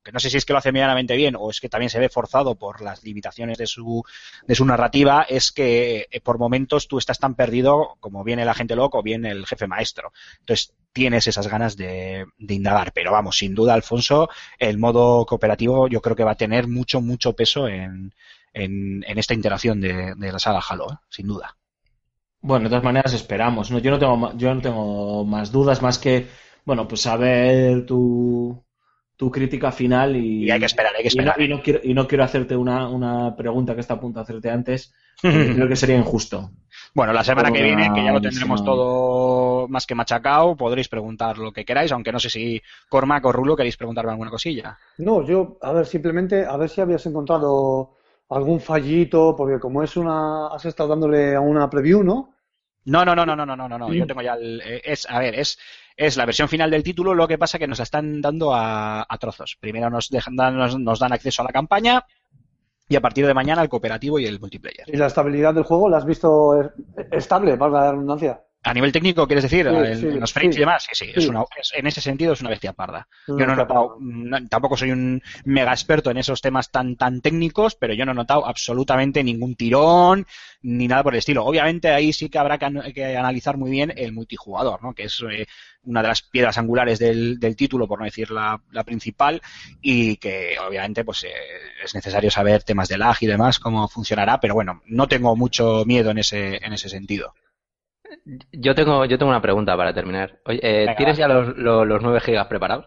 Speaker 1: que no sé si es que lo hace medianamente bien o es que también se ve forzado por las limitaciones de su, de su narrativa, es que eh, por momentos tú estás tan perdido como bien el agente loco o bien el jefe maestro. Entonces tienes esas ganas de, indagar. Pero vamos, sin duda, Alfonso, el modo cooperativo yo creo que va a tener mucho, mucho peso en, en, esta interacción de, de la saga Halo, ¿eh? sin duda.
Speaker 4: Bueno, de todas maneras esperamos. ¿no? Yo no tengo yo no tengo más dudas más que bueno, pues saber tu, tu crítica final y,
Speaker 1: y hay que esperar, hay que esperar.
Speaker 4: Y no, quiero, hacerte una, una, pregunta que está a punto de hacerte antes, creo que sería injusto.
Speaker 1: Bueno, la semana que viene, que ya lo tendremos todo más que machacado, podréis preguntar lo que queráis, aunque no sé si Cormac o Rulo queréis preguntarme alguna cosilla.
Speaker 2: No, yo, a ver, simplemente, a ver si habías encontrado algún fallito, porque como es una, has estado dándole a una preview, ¿no?
Speaker 1: No, no, no, no, no, no, no, no. Yo mm. tengo ya el, eh, es, a ver, es es la versión final del título, lo que pasa que nos la están dando a, trozos. Primero nos dejan, nos, dan acceso a la campaña y a partir de mañana al cooperativo y el multiplayer.
Speaker 2: ¿Y la estabilidad del juego la has visto eh, estable, valga la redundancia?
Speaker 1: A nivel técnico, ¿quieres decir?
Speaker 2: Sí,
Speaker 1: en,
Speaker 2: sí,
Speaker 1: en los frames
Speaker 2: sí.
Speaker 1: y demás, sí, sí, es una, es- en ese sentido es una bestia parda. Yo no he
Speaker 2: Mm,
Speaker 1: notado, no- tampoco soy un mega experto en esos temas tan, tan técnicos, pero yo no he notado absolutamente ningún tirón ni nada por el estilo. Obviamente ahí sí que habrá que analizar muy bien el multijugador, ¿no? que es eh, una de las piedras angulares del, del título, por no decir la, la principal, y que obviamente pues eh, es necesario saber temas de lag y demás, cómo funcionará, pero bueno, no tengo mucho miedo en ese, en ese sentido.
Speaker 3: Yo tengo, yo tengo una pregunta para terminar. Oye, eh,
Speaker 1: Venga,
Speaker 3: ¿tienes
Speaker 1: va.
Speaker 3: ya los, los, los 9 gigas preparados?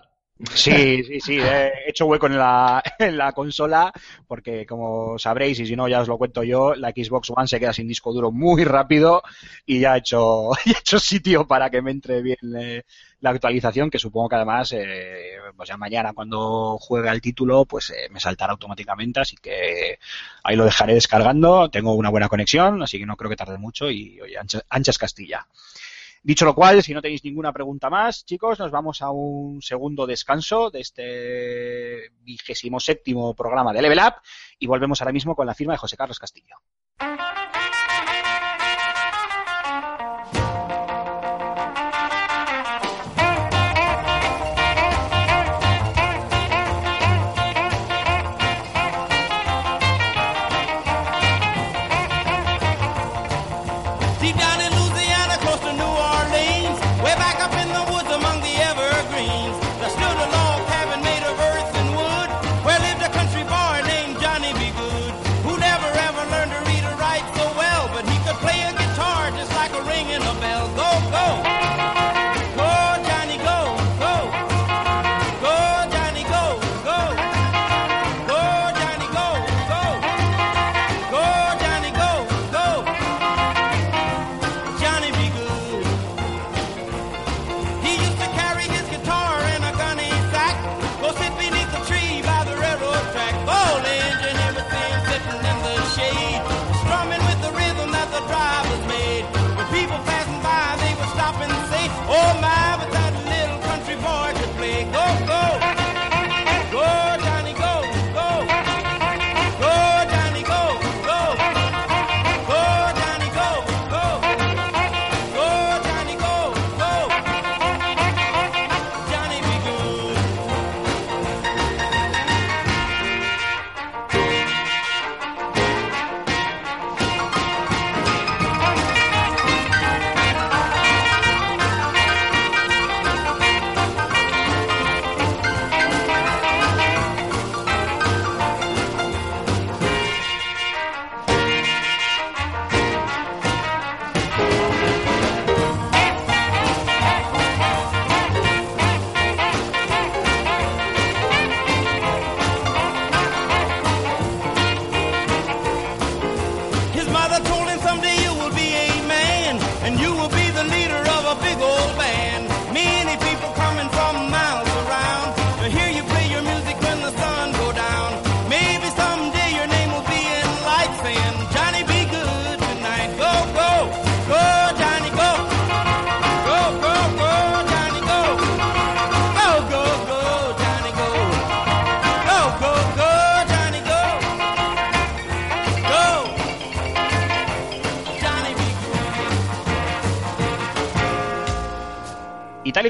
Speaker 1: Sí, sí, sí, he hecho hueco en la, en la consola porque como sabréis y si no ya os lo cuento yo, la Xbox One se queda sin disco duro muy rápido y ya he hecho, ya he hecho sitio para que me entre bien eh, la actualización que supongo que además eh, pues ya mañana cuando juegue al título pues eh, me saltará automáticamente así que ahí lo dejaré descargando, tengo una buena conexión así que no creo que tarde mucho y oye, ancha, ancha es Castilla. Dicho lo cual, si no tenéis ninguna pregunta más, chicos, nos vamos a un segundo descanso de este vigésimo séptimo programa de Level Up y volvemos ahora mismo con la firma de José Carlos Castillo.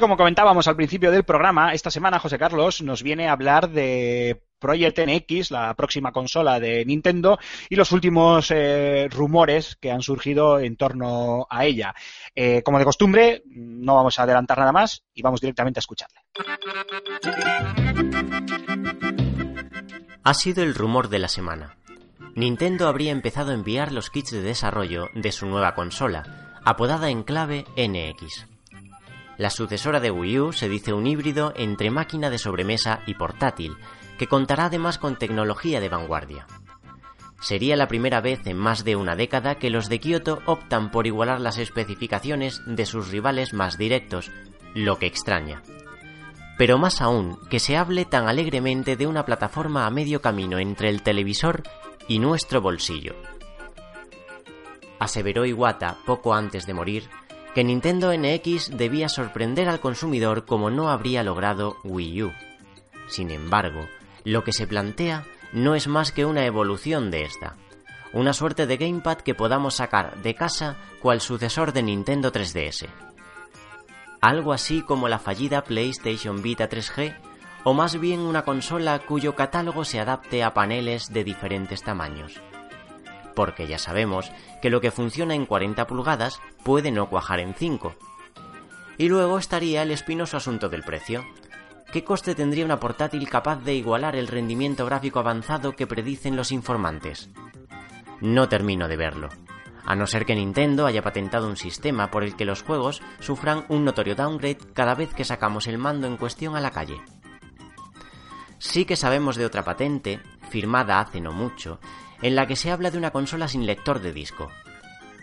Speaker 1: Como comentábamos al principio del programa, esta semana José Carlos nos viene a hablar de Project NX, la próxima consola de Nintendo, y los últimos eh, rumores que han surgido en torno a ella. Eh, como de costumbre, no vamos a adelantar nada más y vamos directamente a escucharle.
Speaker 5: Ha sido el rumor de la semana. Nintendo habría empezado a enviar los kits de desarrollo de su nueva consola, apodada en clave NX. La sucesora de Wii U se dice un híbrido entre máquina de sobremesa y portátil, que contará además con tecnología de vanguardia. Sería la primera vez en más de una década que los de Kyoto optan por igualar las especificaciones de sus rivales más directos, lo que extraña. Pero más aún, que se hable tan alegremente de una plataforma a medio camino entre el televisor y nuestro bolsillo. Aseveró Iwata poco antes de morir que Nintendo NX debía sorprender al consumidor como no habría logrado Wii U. Sin embargo, lo que se plantea no es más que una evolución de esta, una suerte de gamepad que podamos sacar de casa cual sucesor de Nintendo 3DS. Algo así como la fallida PlayStation Vita 3G, o más bien una consola cuyo catálogo se adapte a paneles de diferentes tamaños. Porque ya sabemos que lo que funciona en 40 pulgadas puede no cuajar en 5. Y luego estaría el espinoso asunto del precio. ¿Qué coste tendría una portátil capaz de igualar el rendimiento gráfico avanzado que predicen los informantes? No termino de verlo, a no ser que Nintendo haya patentado un sistema por el que los juegos sufran un notorio downgrade cada vez que sacamos el mando en cuestión a la calle. Sí que sabemos de otra patente, firmada hace no mucho, en la que se habla de una consola sin lector de disco.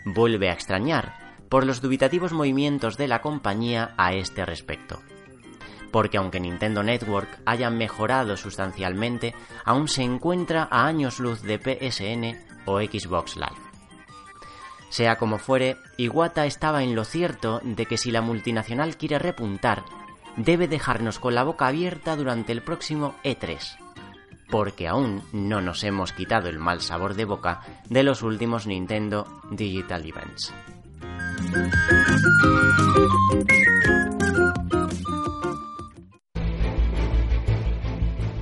Speaker 5: Vuelve a extrañar por los dubitativos movimientos de la compañía a este respecto. Porque aunque Nintendo Network haya mejorado sustancialmente, aún se encuentra a años luz de PSN o Xbox Live. Sea como fuere, Iwata estaba en lo cierto de que si la multinacional quiere repuntar, debe dejarnos con la boca abierta durante el próximo E3, porque aún no nos hemos quitado el mal sabor de boca de los últimos Nintendo Digital Events.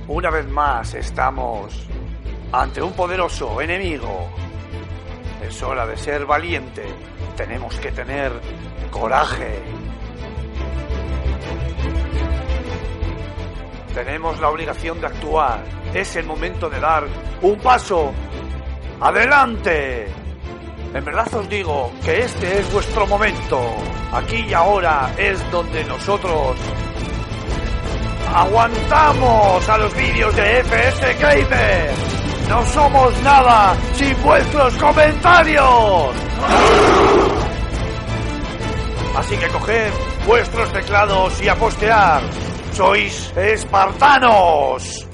Speaker 6: Una vez más estamos ante un poderoso enemigo. Es hora de ser valiente. Tenemos que tener coraje. Tenemos la obligación de actuar. Es el momento de dar un paso adelante. En verdad os digo que este es vuestro momento. Aquí y ahora es donde nosotros aguantamos a los vídeos de FS Gamer. No somos nada sin vuestros comentarios. Así que coged vuestros teclados y a postear. Sois espartanos.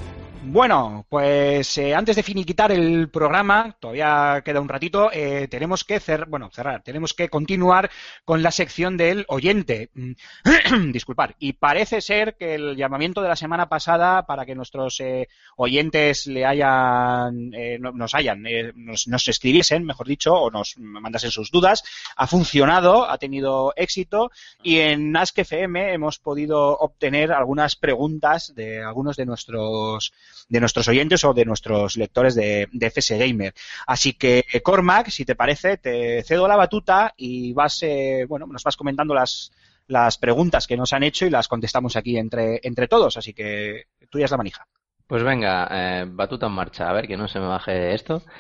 Speaker 1: Bueno, pues eh, antes de finiquitar el programa, todavía queda un ratito, eh, tenemos que cer bueno, cerrar, tenemos que continuar con la sección del oyente. Mm, Disculpar. Y parece ser que el llamamiento de la semana pasada para que nuestros eh, oyentes le hayan, eh, no- nos hayan, nos, nos escribiesen, mejor dicho, o nos mandasen sus dudas, ha funcionado, ha tenido éxito y en Ask FM hemos podido obtener algunas preguntas de algunos de nuestros de nuestros oyentes o de nuestros lectores de, de FS Gamer. Así que, eh, Cormac, si te parece, te cedo la batuta y vas, eh, bueno, nos vas comentando las, las preguntas que nos han hecho y las contestamos aquí entre, entre todos. Así que tú ya es la manija.
Speaker 3: Pues venga, eh, batuta en marcha, a ver que no se me baje esto.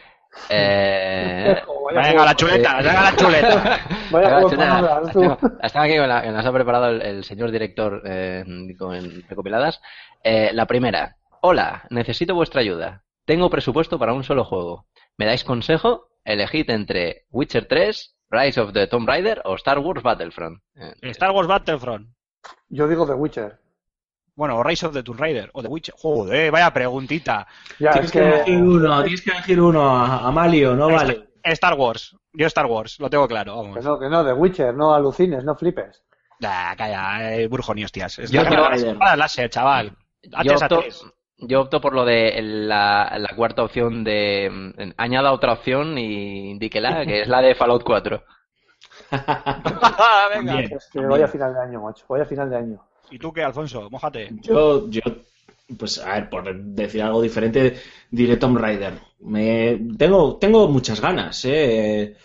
Speaker 3: Eh,
Speaker 2: Vaya
Speaker 1: Venga, la chuleta, venga la chuleta.
Speaker 2: Vaya
Speaker 3: Venga,
Speaker 2: juego
Speaker 3: chuleta, Están aquí con la, que nos ha preparado el, el señor director eh, con recopiladas. Eh, la primera. Hola, necesito vuestra ayuda. Tengo presupuesto para un solo juego. ¿Me dais consejo? Elegid entre Witcher 3, Rise of the Tomb Raider o Star Wars Battlefront. Eh,
Speaker 1: Star Wars Battlefront.
Speaker 2: Yo digo The Witcher.
Speaker 1: Bueno, o Rise of the Tomb Raider o The Witcher. Joder, vaya preguntita.
Speaker 2: Ya,
Speaker 4: Tienes
Speaker 2: es
Speaker 4: que
Speaker 2: que...
Speaker 4: elegir uno, tienes que elegir uno a, a Malio, no vale.
Speaker 1: Star Wars. Yo Star Wars, lo tengo claro,
Speaker 2: Que
Speaker 1: vamos.
Speaker 2: no, que no, The Witcher, no alucines, no flipes.
Speaker 1: Ah, calla, eh, brujo ni hostias. Es
Speaker 3: Yo
Speaker 1: la láser, chaval.
Speaker 3: Yo opto. Yo opto por lo de la, la cuarta opción de... mm, Añada otra opción y indíquela, que es la de Fallout 4.
Speaker 1: Venga.
Speaker 4: Bien.
Speaker 2: Es que vaya final de año, macho. Vaya final de año.
Speaker 1: ¿Y tú qué, Alfonso? Mójate.
Speaker 4: Yo, yo, pues a ver, por decir algo diferente, diré Tomb Raider. Me, tengo, tengo muchas ganas, ¿eh?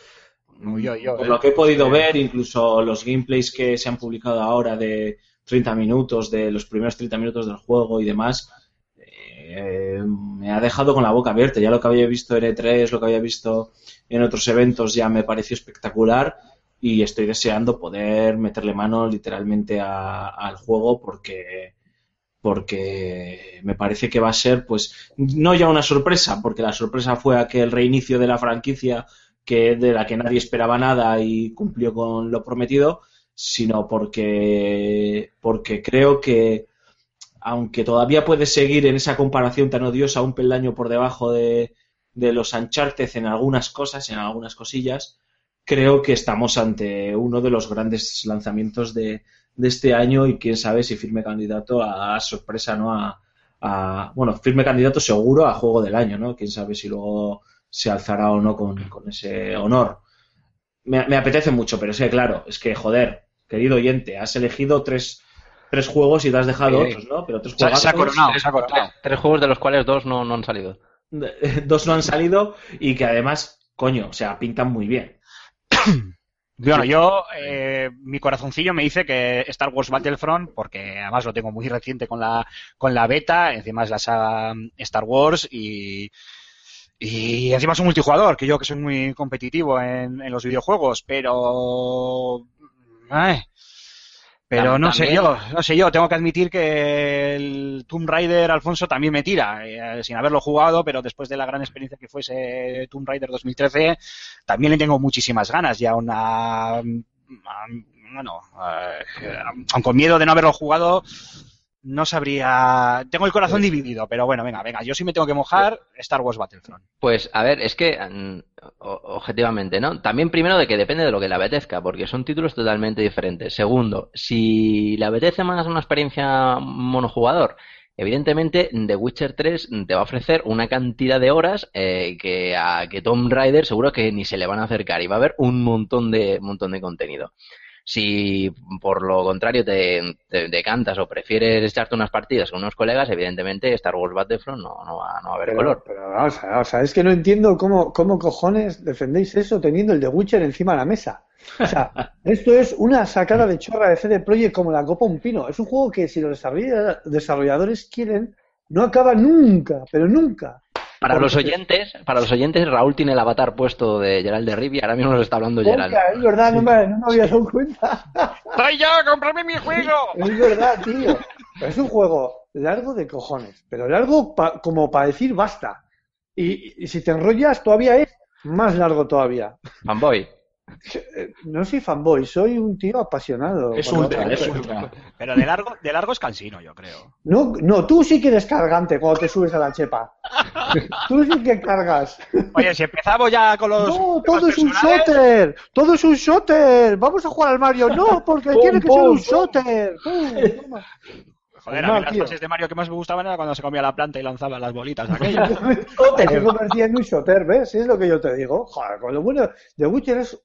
Speaker 1: yo, yo,
Speaker 4: por
Speaker 1: eh.
Speaker 4: lo que he podido
Speaker 1: Sí.
Speaker 4: ver, incluso los gameplays que se han publicado ahora de 30 minutos, de los primeros 30 minutos del juego y demás, eh, me ha dejado con la boca abierta. Ya lo que había visto en E3, lo que había visto en otros eventos ya me pareció espectacular y estoy deseando poder meterle mano literalmente al juego porque porque me parece que va a ser pues no ya una sorpresa porque la sorpresa fue aquel reinicio de la franquicia que de la que nadie esperaba nada y cumplió con lo prometido sino porque porque creo que aunque todavía puede seguir en esa comparación tan odiosa un peldaño por debajo de, de los Uncharted en algunas cosas, en algunas cosillas, creo que estamos ante uno de los grandes lanzamientos de, este año y quién sabe si firme candidato a, sorpresa, ¿no? A, a- bueno, firme candidato seguro a juego del año, ¿no? Quién sabe si luego se alzará o no con, con ese honor. Me, me apetece mucho, pero es que claro, es que joder, querido oyente, has elegido tres, tres juegos y te has dejado
Speaker 3: Sí.
Speaker 4: otros, ¿no? Pero tres
Speaker 1: Se,
Speaker 4: juegos
Speaker 1: se ha coronado, se ha coronado.
Speaker 3: Tres, tres juegos de los cuales dos no, no han salido.
Speaker 4: dos no han salido y que además, coño, o sea, pintan muy bien.
Speaker 1: Bueno, yo, eh, mi corazoncillo me dice que Star Wars Battlefront, porque además lo tengo muy reciente con la, con la beta, encima es la saga mm, Star Wars y, y encima es un multijugador, que yo que soy muy competitivo en, en los videojuegos, pero... ay, pero no sé yo, no sé yo, tengo que admitir que el Tomb Raider Alfonso también me tira, eh, sin haberlo jugado, pero después de la gran experiencia que fuese Tomb Raider 2013, también le tengo muchísimas ganas y aún a, a- bueno, eh, aun con miedo de no haberlo jugado, no sabría, tengo el corazón dividido, pero bueno, venga, venga, yo sí me tengo que mojar Star Wars Battlefront.
Speaker 3: Pues a ver, es que mm, objetivamente, ¿no? También primero de que depende de lo que le apetezca, porque son títulos totalmente diferentes. Segundo, si le apetece más una experiencia monojugador, evidentemente The Witcher 3 te va a ofrecer una cantidad de horas eh, que a que Tomb Raider seguro que ni se le van a acercar y va a haber un montón de montón de contenido. Si por lo contrario te, te decantas o prefieres echarte unas partidas con unos colegas, evidentemente Star Wars Battlefront no, no va, no va a haber
Speaker 2: Pero,
Speaker 3: color.
Speaker 2: pero vamos a o sea, es que no entiendo cómo, cómo cojones defendéis eso teniendo el de Witcher encima de la mesa. O sea, esto es una sacada de chorra de CD Projekt como la copa un pino. Es un juego que si los desarrolla- desarrolladores quieren, no acaba nunca, pero nunca.
Speaker 3: Para los oyentes, para los oyentes, Raúl tiene el avatar puesto de Gerald de Rivia. Ahora mismo nos está hablando Gerald.
Speaker 2: Es verdad, no me, no me había dado cuenta.
Speaker 1: ¡Soy yo! ¡Cómprame mi juego!
Speaker 2: Es verdad, tío. Es un juego largo de cojones, pero largo pa- como para decir basta. Y, y si te enrollas, todavía es más largo todavía.
Speaker 3: Fanboy.
Speaker 2: Eh, No soy fanboy, soy un tío apasionado.
Speaker 4: Es ultra, es ultra.
Speaker 1: Pero de largo, de largo es cansino, yo creo.
Speaker 2: No, no, tú sí que eres cargante cuando te subes a la chepa. Tú sí que cargas.
Speaker 1: Oye, si empezamos ya con los...
Speaker 2: No, todo es un shooter. Todo es un shooter. Vamos a jugar al Mario. No, porque
Speaker 4: Pum,
Speaker 2: tiene que
Speaker 4: pum,
Speaker 2: ser un shooter. Pum.
Speaker 1: Joder, a mí las
Speaker 2: tío.
Speaker 1: fases de Mario que más me gustaban era cuando se comía la planta y lanzaba las bolitas aquellas.
Speaker 2: Se convertía en un shooter, ¿ves? Es lo que yo te digo. Joder, con lo bueno de Witcher es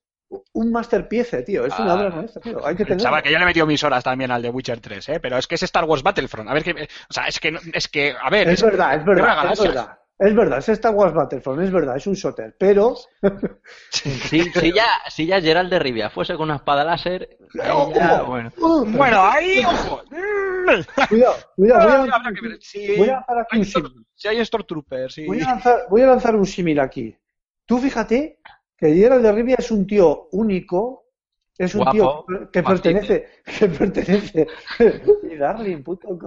Speaker 2: un masterpiece, tío. Es una
Speaker 1: Ah.
Speaker 2: obra maestra, tío. Hay que tenerlo.
Speaker 1: Chaval, que yo le he metido mis horas también al de Witcher 3, ¿eh? Pero es que es Star Wars Battlefront. A ver, que, o sea, es que, no- es que, a ver,
Speaker 2: Es verdad, es
Speaker 1: una
Speaker 2: verdad, es verdad. Es verdad, es Star Wars Battlefront, es verdad, es un shooter. Pero
Speaker 3: Si, si ya, si ya Gerald de Rivia fuese con una espada láser, ahí ya, bueno.
Speaker 1: Bueno, ahí, ojo.
Speaker 2: Cuidado, cuidado, voy a,
Speaker 1: Ah. Si,
Speaker 2: lanzar aquí
Speaker 1: hay
Speaker 2: un
Speaker 1: Stor-
Speaker 2: símil.
Speaker 1: si hay Stormtroopers, sí.
Speaker 2: Voy a lanzar, voy a lanzar un símil aquí. Tú fíjate que Gerald de Rivia es un tío único, es un
Speaker 3: Guapo,
Speaker 2: tío que pertenece, que pertenece, y Darling, puto.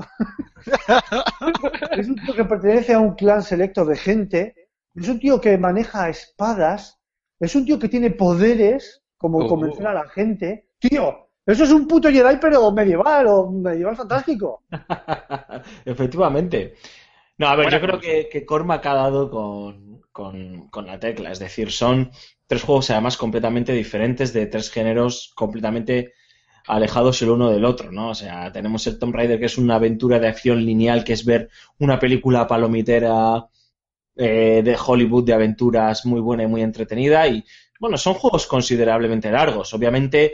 Speaker 2: es un tío que pertenece a un clan selecto de gente, es un tío que maneja espadas, es un tío que tiene poderes, como
Speaker 3: Uh.
Speaker 2: convencer a la gente. Tío, eso es un puto Jedi, pero medieval o medieval fantástico.
Speaker 4: Efectivamente. No, a ver, yo creo
Speaker 1: conclusión.
Speaker 4: que, que Cormac ha dado con, con- con la tecla. Es decir, son tres juegos además completamente diferentes, de tres géneros completamente alejados el uno del otro, ¿no? O sea, tenemos el Tomb Raider, que es una aventura de acción lineal, que es ver una película palomitera eh, de Hollywood de aventuras muy buena y muy entretenida, y bueno, son juegos considerablemente largos. Obviamente,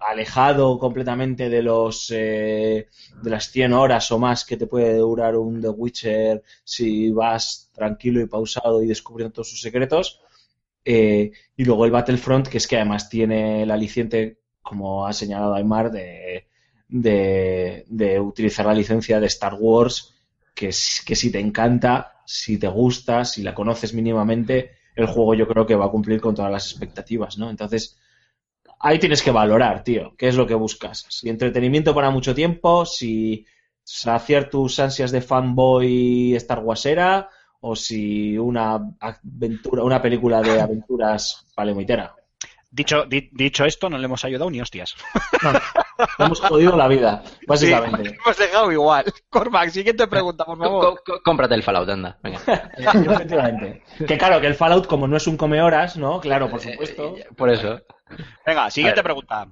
Speaker 4: alejado completamente de los eh, de las 100 horas o más que te puede durar un The Witcher si vas tranquilo y pausado y descubriendo todos sus secretos. Eh, y luego el Battlefront, que es que además tiene el aliciente, como ha señalado Aymar, de, de, de utilizar la licencia de Star Wars, que, es- que si te encanta, si te gusta, si la conoces mínimamente, el juego yo creo que va a cumplir con todas las expectativas, ¿no? Entonces, ahí tienes que valorar, tío, qué es lo que buscas. Si entretenimiento para mucho tiempo, si saciar tus ansias de fanboy Star Warsera, o si una aventura, una película de aventuras palemoitera.
Speaker 1: Dicho, di- dicho esto, no le hemos ayudado ni hostias.
Speaker 4: No, hemos jodido la vida, básicamente.
Speaker 1: Sí, hemos dejado igual. Cormac, siguiente pregunta, por favor.
Speaker 3: Co- cómprate el Fallout, anda. Venga.
Speaker 4: Efectivamente. Que claro, que el Fallout, como no es un come horas, ¿no? Claro, por supuesto.
Speaker 3: Eh, Por eso.
Speaker 1: Venga, siguiente pregunta.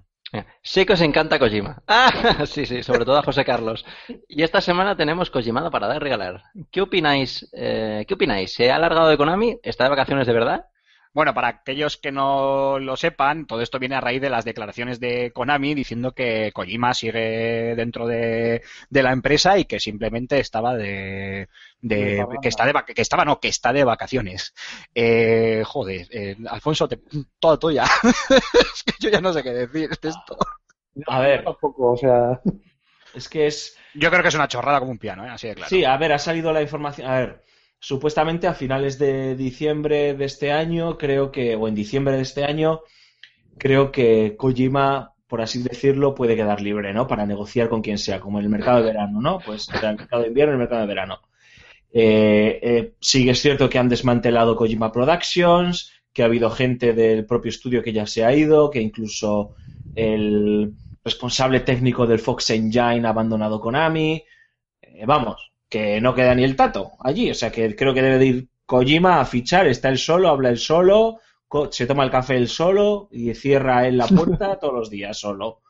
Speaker 3: Sé que os encanta Kojima. Ah, sí, sí, sobre todo a José Carlos. Y esta semana tenemos Kojimada para dar y regalar. ¿Qué opináis? eh, ¿Qué opináis? ¿Se ha alargado de Konami? ¿Está de vacaciones de verdad?
Speaker 1: Bueno, para aquellos que no lo sepan, todo esto viene a raíz de las declaraciones de Konami diciendo que Kojima sigue dentro de, de la empresa y que simplemente estaba de, de- que está de que estaba no que está de vacaciones. Eh, joder, eh, Alfonso, te, toda tuya. es que yo ya no sé qué decir de esto.
Speaker 4: A ver,
Speaker 2: Tampoco, o sea,
Speaker 4: es que es.
Speaker 1: Yo creo que es una chorrada como un piano, ¿eh? así de claro.
Speaker 4: Sí, a ver, ha salido la información. A ver, supuestamente a finales de diciembre de este año, creo que, o en diciembre de este año, creo que Kojima, por así decirlo, puede quedar libre, ¿no? Para negociar con quien sea, como en el mercado de verano, ¿no? Pues el mercado de invierno y el mercado de verano. Eh, eh, sí es cierto que han desmantelado Kojima Productions, que ha habido gente del propio estudio que ya se ha ido, que incluso el responsable técnico del Fox Engine ha abandonado Konami. Eh, vamos, que no queda ni el tato allí. O sea que creo que debe de ir Kojima a fichar, está él solo, habla él solo, co- se toma el café él solo y cierra él la puerta todos los días solo.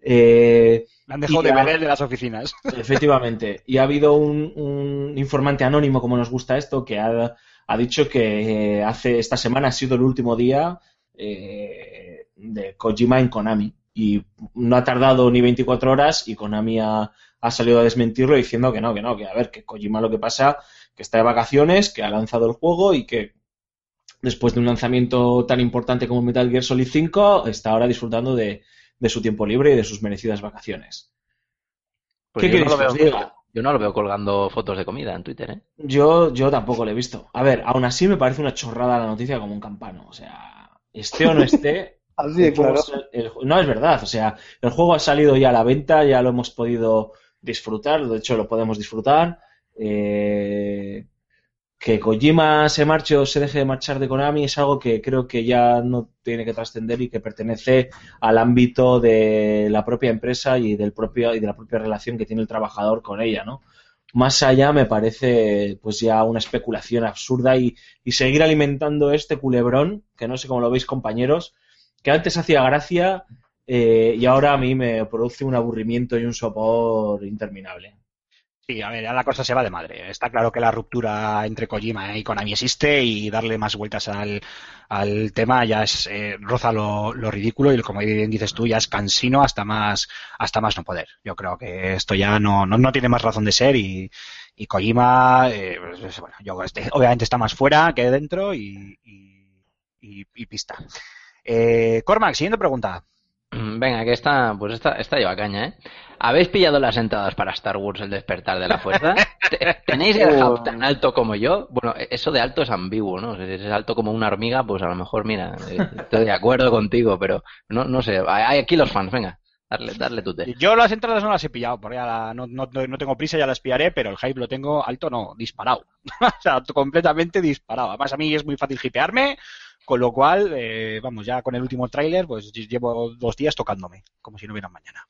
Speaker 4: Eh,
Speaker 1: Le han dejado
Speaker 4: Y
Speaker 1: de ver de las oficinas.
Speaker 4: Efectivamente. Y ha habido un, un informante anónimo, como nos gusta esto, que ha, ha dicho que eh, hace esta semana ha sido el último día eh, de Kojima en Konami. Y no ha tardado ni 24 horas y Konami ha, ha salido a desmentirlo diciendo que no, que no, que a ver, que Kojima lo que pasa, que está de vacaciones, que ha lanzado el juego y que después de un lanzamiento tan importante como Metal Gear Solid 5, está ahora disfrutando de, de su tiempo libre y de sus merecidas vacaciones.
Speaker 3: Pues
Speaker 4: ¿Qué
Speaker 3: yo, no
Speaker 4: queréis
Speaker 3: lo
Speaker 4: que os diga?
Speaker 3: yo no lo veo colgando fotos de comida en Twitter, ¿eh?
Speaker 4: Yo, yo tampoco lo he visto. A ver, aún así me parece una chorrada la noticia como un campano. O sea, esté o no esté.
Speaker 2: así
Speaker 4: juego
Speaker 2: claro.
Speaker 4: el- no es verdad. O sea, el juego ha salido ya a la venta, ya lo hemos podido disfrutar. De hecho, lo podemos disfrutar. Eh, que Kojima se marche o se deje de marchar de Konami es algo que creo que ya no tiene que trascender y que pertenece al ámbito de la propia empresa y del propio y de la propia relación que tiene el trabajador con ella, ¿no? Más allá me parece pues ya una especulación absurda y, y seguir alimentando este culebrón, que no sé cómo lo veis compañeros, que antes hacía gracia eh, y ahora a mí me produce un aburrimiento y un sopor interminable.
Speaker 1: Sí, a ver, ya la cosa se va de madre. Está claro que la ruptura entre Kojima y Konami existe y darle más vueltas al, al tema ya es eh, roza lo, lo ridículo y como bien dices tú ya es cansino hasta más hasta más no poder. Yo creo que esto ya no, no, no tiene más razón de ser y, y Kojima, eh, bueno, yo, este, obviamente está más fuera que dentro y, y, y- y pista. Eh, Cormac, siguiente pregunta.
Speaker 3: Venga, que esta, pues esta, esta lleva caña, ¿eh? ¿Habéis pillado las entradas para Star Wars El despertar de la fuerza? ¿Te- ¿Tenéis el hype tan alto como yo? Bueno, eso de alto es ambiguo, ¿no? Si es alto como una hormiga, pues a lo mejor, mira, eh, estoy de acuerdo contigo, pero no, no sé. Hay hay aquí los fans, venga, darle, darle tu té.
Speaker 1: Yo las entradas no las he pillado, porque ya la- no, no, no tengo prisa, ya las pillaré, pero el hype lo tengo alto, no, disparado. o sea, completamente disparado. Además, a mí es muy fácil hipearme, con lo cual, eh, vamos, ya con el último tráiler, pues llevo dos días tocándome, como si no hubiera mañana.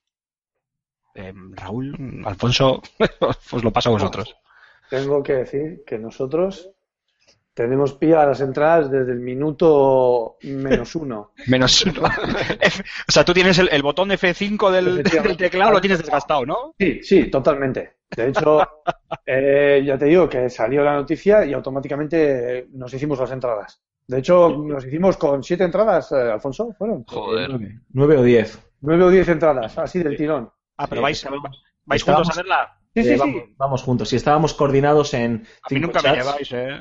Speaker 1: Eh, Raúl, Alfonso, os lo paso a vosotros.
Speaker 2: Tengo que decir que nosotros tenemos pilladas las entradas desde el minuto menos uno.
Speaker 1: Menos uno. O sea, tú tienes el, el botón F5 del, del teclado, lo tienes desgastado, ¿no?
Speaker 2: Sí, sí, totalmente. De hecho, eh, ya te digo que salió la noticia y automáticamente nos hicimos las entradas. De hecho, nos hicimos con siete entradas, eh, Alfonso, fueron.
Speaker 3: Joder.
Speaker 4: Nueve, nueve o diez.
Speaker 2: Nueve o diez entradas, así del tirón.
Speaker 1: Ah, pero
Speaker 4: Sí,
Speaker 1: vais, vais
Speaker 4: estábamos-
Speaker 1: juntos a verla.
Speaker 2: Sí,
Speaker 4: Eh,
Speaker 2: sí,
Speaker 4: vamos,
Speaker 2: sí.
Speaker 4: vamos juntos. Si estábamos coordinados en
Speaker 1: A mí nunca me lleváis, ¿eh?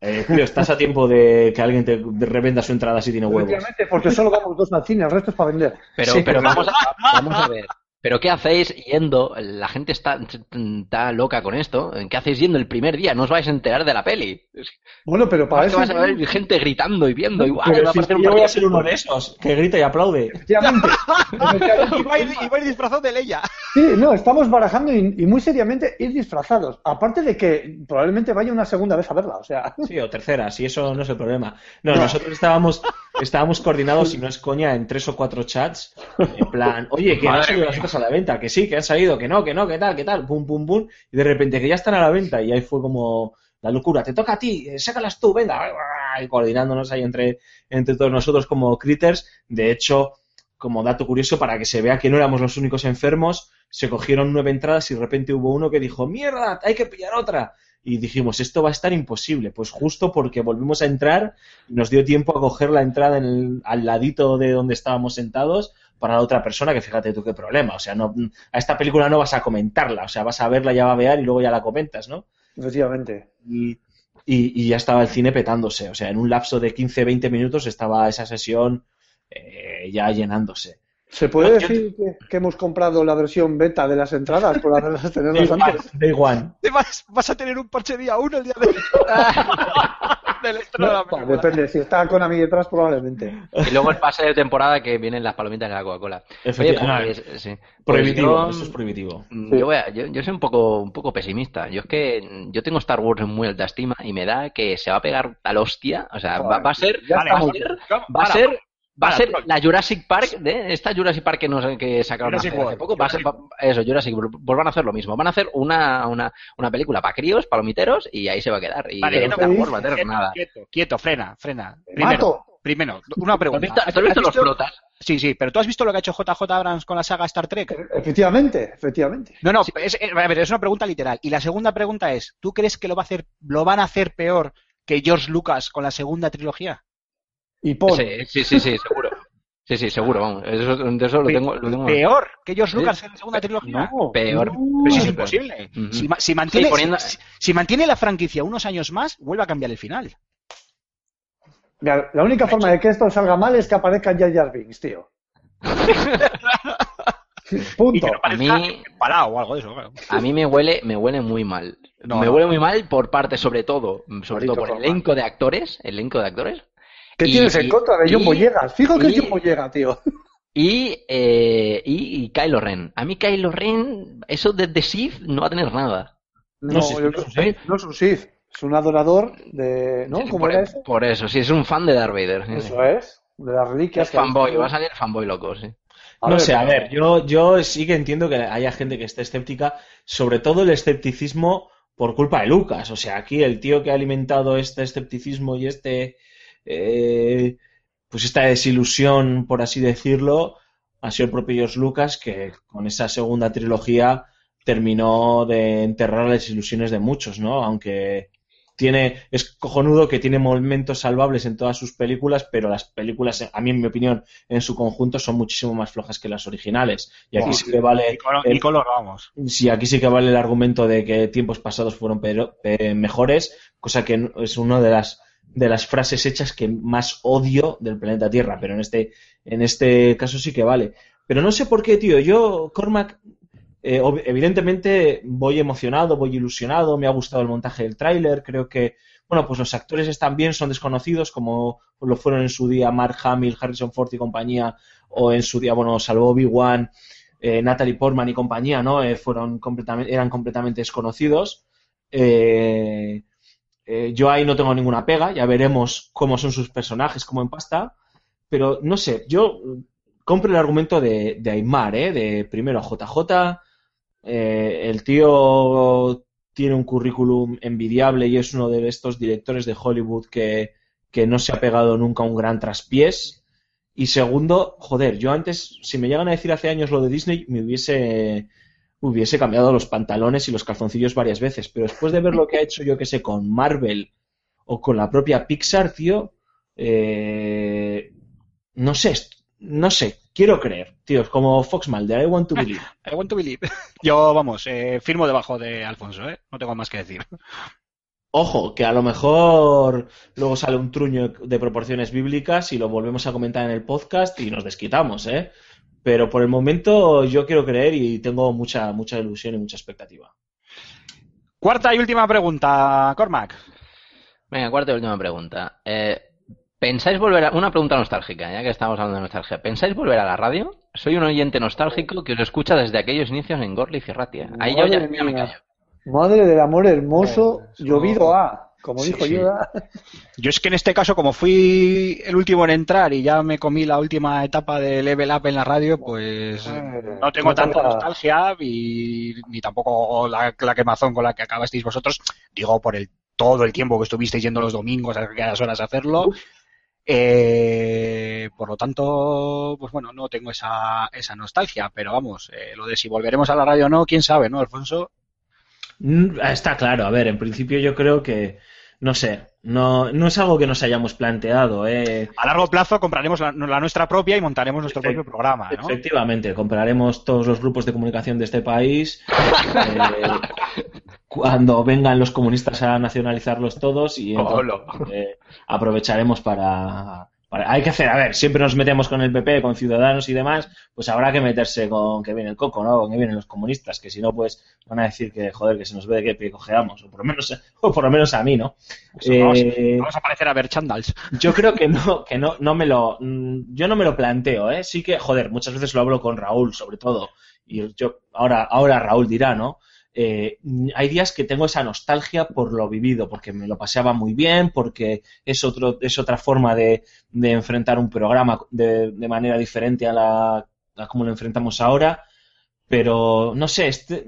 Speaker 4: eh, Julio, estás a tiempo de que alguien te revenda su entrada si tiene huevos.
Speaker 2: Efectivamente, porque solo vamos dos al cine, el resto es para vender.
Speaker 3: Pero,
Speaker 4: Sí,
Speaker 3: pero
Speaker 4: pero-
Speaker 3: vamos, a, vamos a ver. ¿Pero qué hacéis yendo? La gente está, está loca con esto. ¿Qué hacéis yendo el primer día? No os vais a enterar de la peli.
Speaker 2: Bueno, pero para eso.
Speaker 3: vas a ver gente gritando y viendo. Y, guau,
Speaker 4: Pero
Speaker 3: va a
Speaker 4: si
Speaker 3: un
Speaker 4: yo voy a ser uno de esos que grita y aplaude.
Speaker 2: Efectivamente.
Speaker 1: Y vais, y vais disfrazados de Leia.
Speaker 2: Sí, no, estamos barajando y, y muy seriamente ir disfrazados. Aparte de que probablemente vaya una segunda vez a verla, o sea.
Speaker 4: Sí, o tercera, si eso no es el problema. No, nosotros estábamos, estábamos coordinados, y no es coña, en tres o cuatro chats, en plan, oye, que no han salido las cosas a la venta, que sí, que han salido, que no, que no, que tal, que tal, pum, pum, pum, y de repente que ya están a la venta, y ahí fue como la locura, te toca a ti, eh, sácalas tú, venga, y coordinándonos ahí entre, entre todos nosotros como critters. De hecho, como dato curioso, para que se vea que no éramos los únicos enfermos, se cogieron nueve entradas y de repente hubo uno que dijo, mierda, hay que pillar otra. Y dijimos, esto va a estar imposible. Pues justo porque volvimos a entrar, nos dio tiempo a coger la entrada en el- al ladito de donde estábamos sentados para la otra persona, que fíjate tú qué problema. O sea, no, a esta película no vas a comentarla, o sea, vas a verla ya babear y luego ya la comentas, ¿no?
Speaker 2: Efectivamente.
Speaker 4: y, y- y ya estaba el cine petándose. O sea, en un lapso de 15-20 minutos estaba esa sesión eh, ya llenándose.
Speaker 2: ¿Se puede
Speaker 4: yo-
Speaker 2: decir que, que hemos comprado la versión beta de las entradas por haberlas tenerlas antes?
Speaker 4: day one.
Speaker 1: Vas, vas a tener un parche día uno el día de... del estreno de la
Speaker 2: No,
Speaker 1: película.
Speaker 2: depende, si está con a mí detrás probablemente.
Speaker 3: Y luego el pase de temporada que vienen las palomitas de la Coca-Cola. Oye,
Speaker 4: Efectivamente.
Speaker 3: pues, sí. Pues
Speaker 4: prohibitivo,
Speaker 3: yo-
Speaker 4: eso es prohibitivo.
Speaker 3: Mm, Yo, voy a- yo, yo soy un poco, un poco pesimista. Yo es que mm, yo tengo Star Wars en muy alta estima y me da que se va a pegar al hostia. O sea, va, va a ser,
Speaker 2: Ya
Speaker 3: va a ser,
Speaker 1: Vamos,
Speaker 3: va a
Speaker 1: para,
Speaker 3: ser, va a ser la Jurassic Park, de esta Jurassic Park que nos que sacaron
Speaker 1: Jurassic
Speaker 3: hace, poco. Va a ser, va- eso, Jurassic World. Pues van a hacer lo mismo. Van a hacer una, una, una película para críos, palomiteros y ahí se va a quedar. Y
Speaker 1: Vale,
Speaker 3: Wars va a tener
Speaker 1: quieto,
Speaker 3: nada.
Speaker 1: Quieto, quieto, frena, frena. Primero, primero, una
Speaker 3: ¿Tú
Speaker 1: pregunta.
Speaker 3: has visto, tú has visto los flotas?
Speaker 1: Sí, sí, pero ¿tú has visto lo que ha hecho JJ Abrams con la saga Star Trek?
Speaker 2: Efectivamente, efectivamente.
Speaker 1: No, no, es, es- a ver, es una pregunta literal. Y la segunda pregunta es, ¿tú crees que lo va a hacer, lo van a hacer peor que George Lucas con la segunda trilogía?
Speaker 2: Y pon.
Speaker 3: Sí, sí, sí, sí, seguro. Sí, sí, seguro, vamos. Eso, de eso lo tengo. Lo tengo
Speaker 1: ¿Peor que George
Speaker 3: Sí.
Speaker 1: Lucas en la segunda trilogía?
Speaker 2: No,
Speaker 3: peor.
Speaker 2: no.
Speaker 1: Pero si es imposible. Si, ma- si mantiene,
Speaker 3: Sí, poniendo-
Speaker 1: si, si mantiene la franquicia unos años más, vuelve a cambiar el final.
Speaker 2: Mira, la única forma de que esto salga mal es que aparezca Jar Jar Binks, tío.
Speaker 1: Y
Speaker 2: Punto.
Speaker 1: que no
Speaker 3: A mí-
Speaker 1: o algo de eso. claro.
Speaker 3: A mí me huele, me huele muy mal.
Speaker 1: No,
Speaker 3: me
Speaker 1: no.
Speaker 3: huele muy mal por parte, sobre todo, sobre todo por el elenco de actores, elenco de actores.
Speaker 2: ¿Qué
Speaker 3: Y-
Speaker 2: tienes en contra de John Boyegas? Fijo que
Speaker 3: y-
Speaker 2: es John Boyega, tío.
Speaker 3: Y, eh, y, y Kylo Ren. A mí Kylo Ren, eso de The Sith no va a tener nada.
Speaker 2: No, yo
Speaker 4: no es un Sith.
Speaker 2: no es un Sith. Es un adorador de. ¿No? ¿Cómo
Speaker 3: por,
Speaker 2: era eso?
Speaker 3: por eso, sí, es un fan de Darth Vader.
Speaker 2: Eso es. De las reliquias.
Speaker 3: Es
Speaker 2: que
Speaker 3: fanboy, va a salir fanboy loco, sí.
Speaker 4: No sé, a ver, yo, yo sí que entiendo que haya gente que esté escéptica, sobre todo el escepticismo por culpa de Lucas. O sea, aquí el tío que ha alimentado este escepticismo y este, eh, pues esta desilusión, por así decirlo, ha sido el propio George Lucas, que con esa segunda trilogía terminó de enterrar las ilusiones de muchos, ¿no? Aunque tiene, es cojonudo que tiene momentos salvables en todas sus películas, pero las películas, a mí en mi opinión, en su conjunto son muchísimo más flojas que las originales. Y aquí sí que vale
Speaker 1: Y color,
Speaker 4: el-
Speaker 1: y color, vamos.
Speaker 4: Sí, aquí sí que vale el argumento de que tiempos pasados fueron pero- mejores, cosa que es una de las de las frases hechas que más odio del planeta Tierra, pero en este en este caso sí que vale. Pero no sé por qué, tío. Yo Cormac eh, evidentemente voy emocionado, voy ilusionado, me ha gustado el montaje del tráiler, creo que bueno, pues los actores están bien, son desconocidos como lo fueron en su día Mark Hamill, Harrison Ford y compañía o en su día, bueno, salvo Obi-Wan eh, Natalie Portman y compañía, ¿no? Eh, fueron completamente, eran completamente desconocidos. Eh, eh, yo ahí no tengo ninguna pega, ya veremos cómo son sus personajes, cómo empasta, pero no sé, yo compro el argumento de, de Aymar, ¿eh? De primero JJ, eh, el tío tiene un currículum envidiable y es uno de estos directores de Hollywood que, que no se ha pegado nunca un gran traspiés. Y segundo, joder, yo antes, si me llegan a decir hace años lo de Disney, me hubiese, hubiese cambiado los pantalones y los calzoncillos varias veces. Pero después de ver lo que ha hecho, yo que sé, con Marvel o con la propia Pixar, tío, Eh, no sé, no sé, quiero creer, tío, como Fox Mulder, I want to believe.
Speaker 1: I want to believe. Yo, vamos, eh, firmo debajo de Alfonso, ¿eh? No tengo más que decir.
Speaker 4: Ojo, que a lo mejor luego sale un truño de proporciones bíblicas y lo volvemos a comentar en el podcast y nos desquitamos, ¿eh? Pero por el momento yo quiero creer y tengo mucha, mucha ilusión y mucha expectativa.
Speaker 1: Cuarta y última pregunta, Cormac.
Speaker 3: Venga, cuarta y última pregunta. Eh, ¿Pensáis volver a... Una pregunta nostálgica, ya que estamos hablando de nostalgia. ¿Pensáis volver a la radio? Soy un oyente nostálgico que os escucha desde aquellos inicios en Gorlitz y Ratia. Ahí yo ya,
Speaker 2: Madre
Speaker 3: ya me callo.
Speaker 2: Madre del amor hermoso, llovido a, como
Speaker 1: Sí,
Speaker 2: dijo
Speaker 1: sí.
Speaker 2: Yoda.
Speaker 1: Yo es que en este caso, como fui el último en entrar y ya me comí la última etapa de Level Up en la radio, pues
Speaker 2: Eh,
Speaker 1: no tengo
Speaker 2: no
Speaker 1: tanta nostalgia y ni tampoco la, la quemazón con la que acabasteis vosotros. Digo, por el todo el tiempo que estuvisteis yendo los domingos a aquellas horas a hacerlo. Eh, por lo tanto, pues bueno, no tengo esa, esa nostalgia, pero vamos, eh, lo de si volveremos a la radio o no, quién sabe, ¿no, Alfonso?
Speaker 4: Mm, Está claro, a ver, en principio yo creo que, no sé, no, no es algo que nos hayamos planteado, ¿eh?
Speaker 1: A largo plazo compraremos la, la nuestra propia y montaremos nuestro
Speaker 4: Efect-
Speaker 1: propio programa, ¿no?
Speaker 4: Efectivamente, compraremos todos los grupos de comunicación de este país. eh, cuando vengan los comunistas a nacionalizarlos todos y entonces, eh, aprovecharemos para- Hay que hacer, a ver, siempre nos metemos con el PP, con Ciudadanos y demás, pues habrá que meterse con que viene el coco, ¿no? Con que vienen los comunistas, que si no, pues van a decir que, joder, que se nos ve de qué pie cojeamos, o por lo menos, o por lo menos a mí, ¿no?
Speaker 1: Eso, vamos,
Speaker 4: Eh,
Speaker 1: vamos a parecer a ver chandals.
Speaker 4: yo creo que no, que no, no me lo, mm, yo no me lo planteo, ¿eh? Sí que, joder, muchas veces lo hablo con Raúl, sobre todo, y yo, ahora, ahora Raúl dirá, ¿no? Eh, hay días que tengo esa nostalgia por lo vivido, porque me lo paseaba muy bien, porque es otro, es otra forma de, enfrentar un programa de, de manera diferente a la, a como lo enfrentamos ahora, pero no sé, este,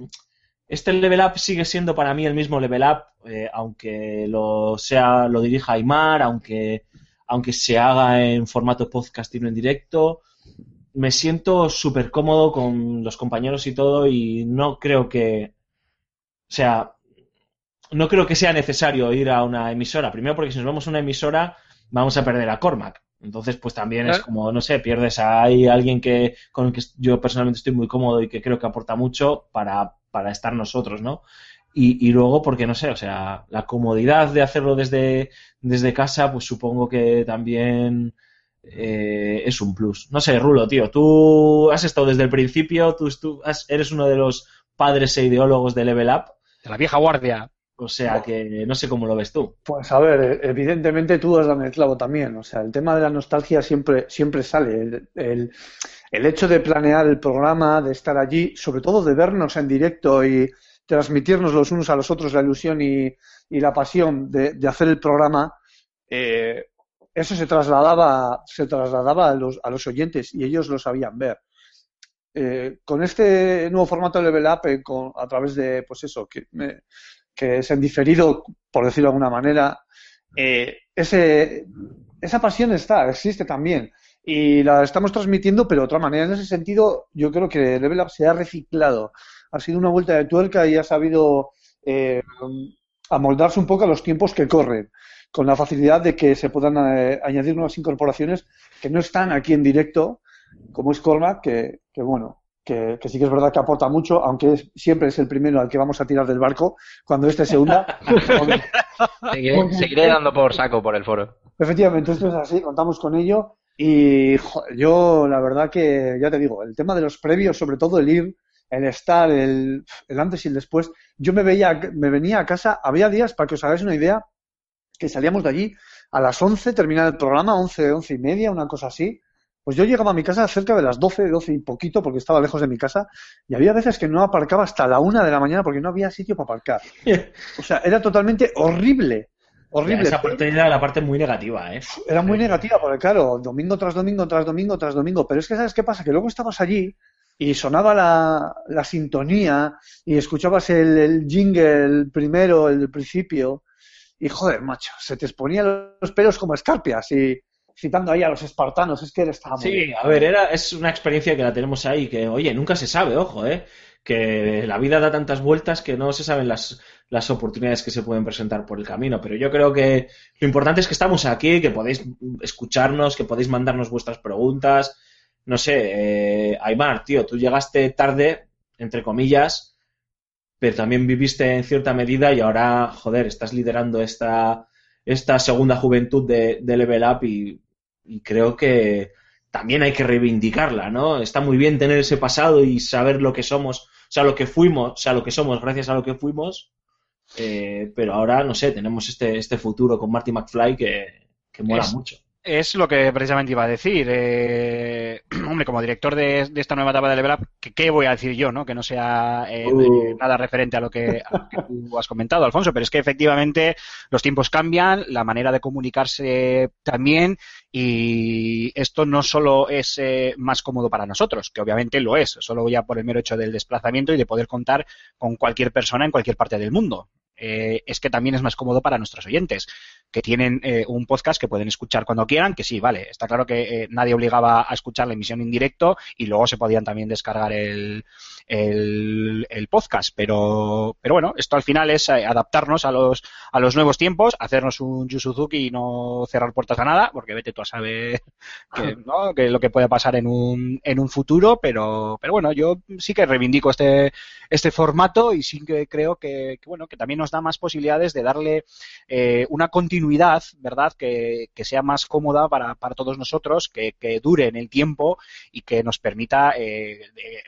Speaker 4: este level up sigue siendo para mí el mismo level up, eh, aunque lo sea, lo dirija Aymar, aunque, aunque se haga en formato podcast y no en directo. Me siento súper cómodo con los compañeros y todo, y no creo que. O sea, no creo que sea necesario ir a una emisora. Primero, porque si nos vamos a una emisora, vamos a perder a Cormac. Entonces, pues también es como, no sé, pierdes a ahí alguien que, con el que yo personalmente estoy muy cómodo y que creo que aporta mucho para, para estar nosotros, ¿no? Y, y luego, porque no sé, o sea, la comodidad de hacerlo desde, desde casa, pues supongo que también eh, es un plus. No sé, Rulo, tío, tú has estado desde el principio, tú, tú has- eres uno de los padres e ideólogos de Level Up,
Speaker 1: De la vieja guardia.
Speaker 4: o sea que no sé cómo lo ves tú.
Speaker 2: Pues a ver, evidentemente tú has dado en el clavo también. O sea, el tema de la nostalgia siempre, siempre sale. El, el- el hecho de planear el programa, de estar allí, sobre todo de vernos en directo y transmitirnos los unos a los otros la ilusión y, y la pasión de, de hacer el programa, eh, eso se trasladaba, se trasladaba a los, a los oyentes y ellos lo sabían ver. Eh, con este nuevo formato de Level Up, eh, a través de, pues eso, que, me- que es en diferido, por decirlo de alguna manera, eh, ese, esa pasión está, existe también. Y la estamos transmitiendo, pero de otra manera. En ese sentido, yo creo que Level Up se ha reciclado. Ha sido una vuelta de tuerca y ha sabido eh, amoldarse un poco a los tiempos que corren, con la facilidad de que se puedan añadir nuevas incorporaciones que no están aquí en directo, como es Cormac, que, que bueno, que, que sí que es verdad que aporta mucho, aunque es- siempre es el primero al que vamos a tirar del barco cuando este se hunda.
Speaker 3: Seguiré, seguiré dando por saco por el foro.
Speaker 2: Efectivamente, esto es así, contamos con ello. Y yo, la verdad que, ya te digo, el tema de los previos, sobre todo el ir, el estar, el, el antes y el después, yo me veía, me venía a casa, había días, para que os hagáis una idea, que salíamos de allí a las 11, terminaba el programa, 11, 11 y media, una cosa así. Pues yo llegaba a mi casa cerca de las 12, 12 y poquito, porque estaba lejos de mi casa, y había veces que no aparcaba hasta la una de la mañana porque no había sitio para aparcar. O sea, era totalmente horrible. Horrible.
Speaker 4: Esa parte era la parte muy negativa, ¿eh?
Speaker 2: Era muy negativa, porque claro, domingo tras domingo, tras domingo, tras domingo. Pero es que, ¿sabes qué pasa? Que luego estabas allí y sonaba la, la sintonía y escuchabas el, el jingle el primero, el del principio. Y joder, macho, se te exponían los pelos como escarpias y citando ahí a los espartanos. Es que estaba muy
Speaker 4: Sí, a ver, era, es una experiencia que la tenemos ahí, que, oye, nunca se sabe, ojo, ¿eh? que la vida da tantas vueltas que no se saben las, las oportunidades que se pueden presentar por el camino. Pero yo creo que lo importante es que estamos aquí, que podéis escucharnos, que podéis mandarnos vuestras preguntas. No sé, eh, Aymar, tío, tú llegaste tarde, entre comillas, pero también viviste en cierta medida y ahora, joder, estás liderando esta, esta segunda juventud de, de Level Up y, y creo que también hay que reivindicarla, ¿no? Está muy bien tener ese pasado y saber lo que somos, o sea, lo que fuimos, o sea, lo que somos gracias a lo que fuimos, eh, pero ahora, no sé, tenemos este, este futuro con Marty McFly que, que mola
Speaker 1: Es-
Speaker 4: mucho.
Speaker 1: Es lo que precisamente iba a decir. Eh, hombre, como director de, de esta nueva etapa de Level Up, ¿qué, qué voy a decir yo, no? Que no sea eh,
Speaker 4: Uh.
Speaker 1: nada referente a lo, que, a lo que tú has comentado, Alfonso, pero es que efectivamente los tiempos cambian, la manera de comunicarse también, y esto no solo es eh, más cómodo para nosotros, que obviamente lo es, solo ya por el mero hecho del desplazamiento y de poder contar con cualquier persona en cualquier parte del mundo. Eh, es que también es más cómodo para nuestros oyentes que tienen eh, un podcast que pueden escuchar cuando quieran, que sí, vale, está claro que eh, nadie obligaba a escuchar la emisión en directo y luego se podían también descargar el, el, el podcast, pero, pero bueno, esto al final es eh, adaptarnos a los, a los nuevos tiempos, hacernos un Yu Suzuki y no cerrar puertas a nada, porque vete tú a saber que, ¿no? que lo que puede pasar en un, en un futuro, pero, pero bueno, yo sí que reivindico este, este formato y sí que creo que, que, bueno, que también nos da más posibilidades de darle eh, una continuidad, ¿verdad? Que, que sea más cómoda para, para todos nosotros, que, que dure en el tiempo y que nos permita eh,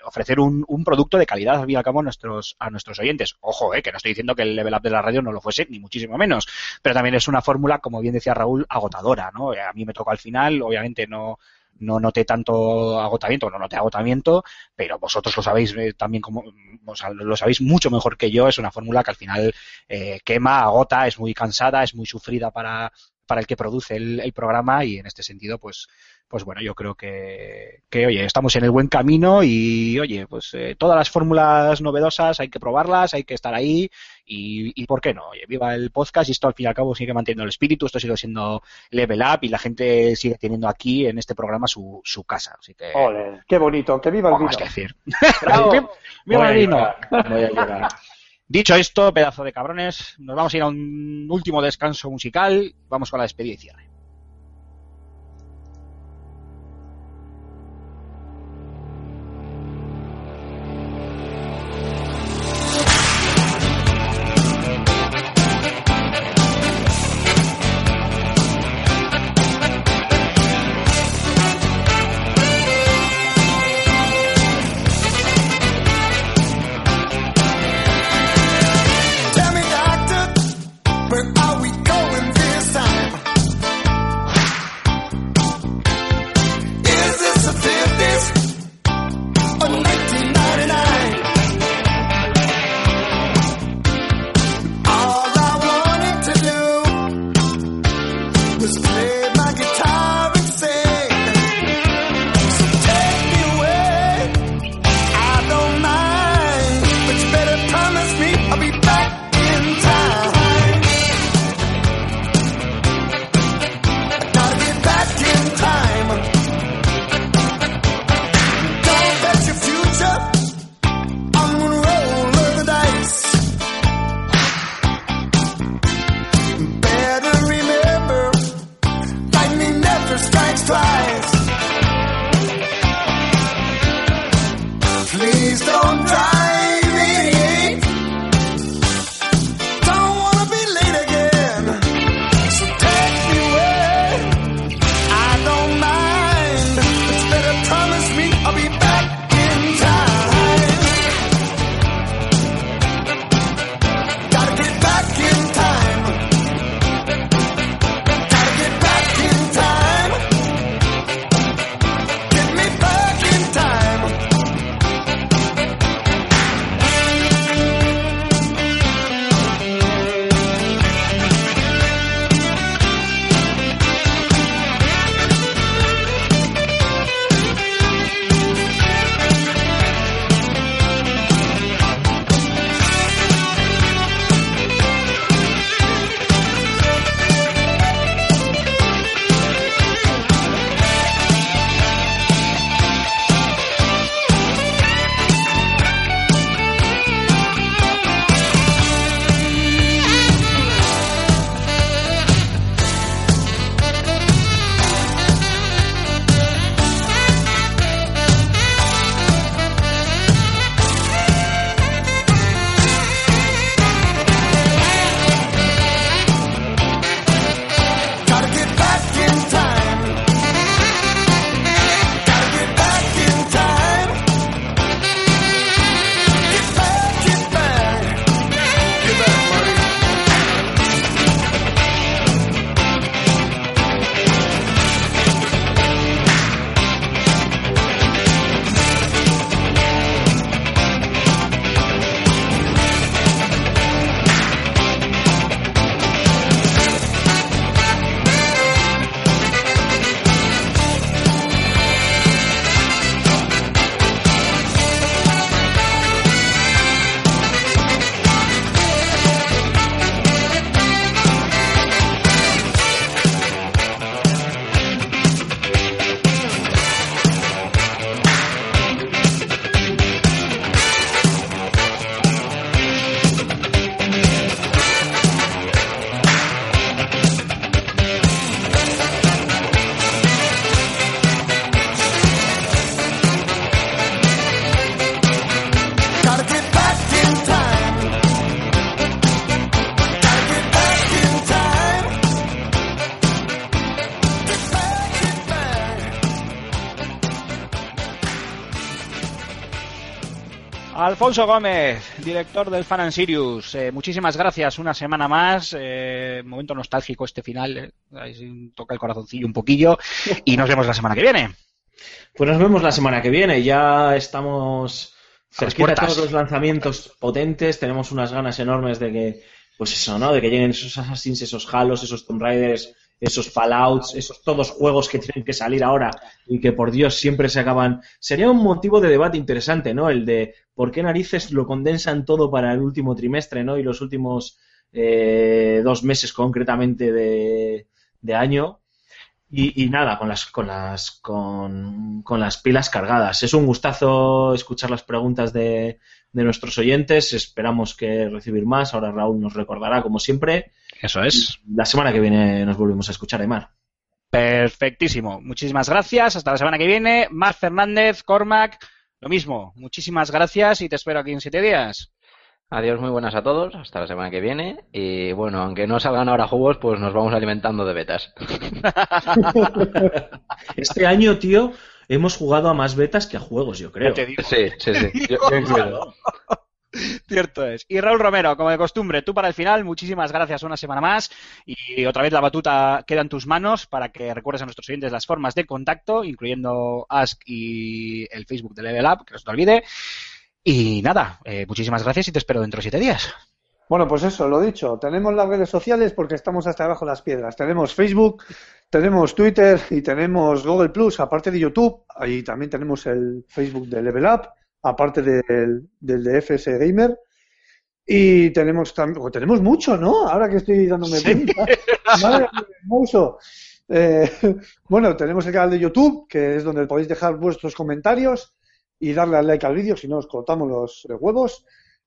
Speaker 1: ofrecer un, un producto de calidad al fin y al cabo a nuestros, a nuestros oyentes. Ojo, eh, que no estoy diciendo que el level up de la radio no lo fuese, ni muchísimo menos, pero también es una fórmula, como bien decía Raúl, agotadora, ¿no? A mí me tocó al final, obviamente no, no noté tanto agotamiento, no noté agotamiento, pero vosotros lo sabéis eh, también como, o sea, lo sabéis mucho mejor que yo, es una fórmula que al final eh, quema, agota, es muy cansada, es muy sufrida para, para el que produce el, el programa y en este sentido, pues, pues bueno, yo creo que, que, oye, estamos en el buen camino y, oye, pues eh, todas las fórmulas novedosas hay que probarlas, hay que estar ahí y, y ¿por qué no? Oye, viva el podcast y esto al fin y al cabo sigue manteniendo el espíritu, esto sigue siendo level up y la gente sigue teniendo aquí en este programa su, su casa. Así que,
Speaker 2: Ole, qué bonito, que viva el vino.
Speaker 1: más que decir. Viva el vino.
Speaker 4: voy a.
Speaker 1: Dicho esto, pedazo de cabrones, nos vamos a ir a un último descanso musical. Vamos con la despedida y cierre. Alfonso Gómez, director del Fan and Sirius, eh, muchísimas gracias una semana más. Eh, momento nostálgico este final, eh, ahí toca el corazoncillo un poquillo. Y nos vemos la semana que viene.
Speaker 4: Pues nos vemos la semana que viene. Ya estamos cerquita de todos los lanzamientos potentes. Tenemos unas ganas enormes de que, pues eso, ¿no? De que lleguen esos Assassins, esos Halos, esos Tomb Raiders, esos Fallouts, esos todos juegos que tienen que salir ahora y que por Dios siempre se acaban. Sería un motivo de debate interesante, ¿no? El de por qué narices lo condensan todo para el último trimestre, ¿no? Y los últimos eh, dos meses concretamente de, de año. Y, y nada, con las, con las, con, con las pilas cargadas. Es un gustazo escuchar las preguntas de, de nuestros oyentes. Esperamos que recibir más. Ahora Raúl nos recordará, como siempre.
Speaker 1: Eso es.
Speaker 4: La semana que viene nos volvemos a escuchar, Aymar.
Speaker 1: Perfectísimo. Muchísimas gracias. Hasta la semana que viene. Mar Fernández, Cormac, lo mismo. Muchísimas gracias y te espero aquí en siete días.
Speaker 3: Adiós, muy buenas a todos. Hasta la semana que viene. Y bueno, aunque no salgan ahora juegos, pues nos vamos alimentando de betas.
Speaker 4: Este año, tío, hemos jugado a más betas que a juegos, yo creo.
Speaker 1: Te digo.
Speaker 3: Sí, sí, sí. Yo, yo incluido.
Speaker 1: Cierto es. Y Raúl Romero, como de costumbre, tú para el final, muchísimas gracias una semana más. Y otra vez la batuta queda en tus manos para que recuerdes a nuestros oyentes las formas de contacto, incluyendo Ask y el Facebook de Level Up, que no se te olvide. Y nada, eh, muchísimas gracias y te espero dentro de siete días.
Speaker 2: Bueno, pues eso, lo dicho. Tenemos las redes sociales porque estamos hasta abajo las piedras. Tenemos Facebook, tenemos Twitter y tenemos Google Plus, aparte de YouTube. Ahí también tenemos el Facebook de Level Up, aparte del, del de FS Gamer. Y tenemos también, tenemos mucho, ¿no? Ahora que estoy dándome cuenta. Madre mía, hermoso. Eh, bueno, tenemos el canal de YouTube, que es donde podéis dejar vuestros comentarios y darle al like al vídeo, si no os cortamos los huevos.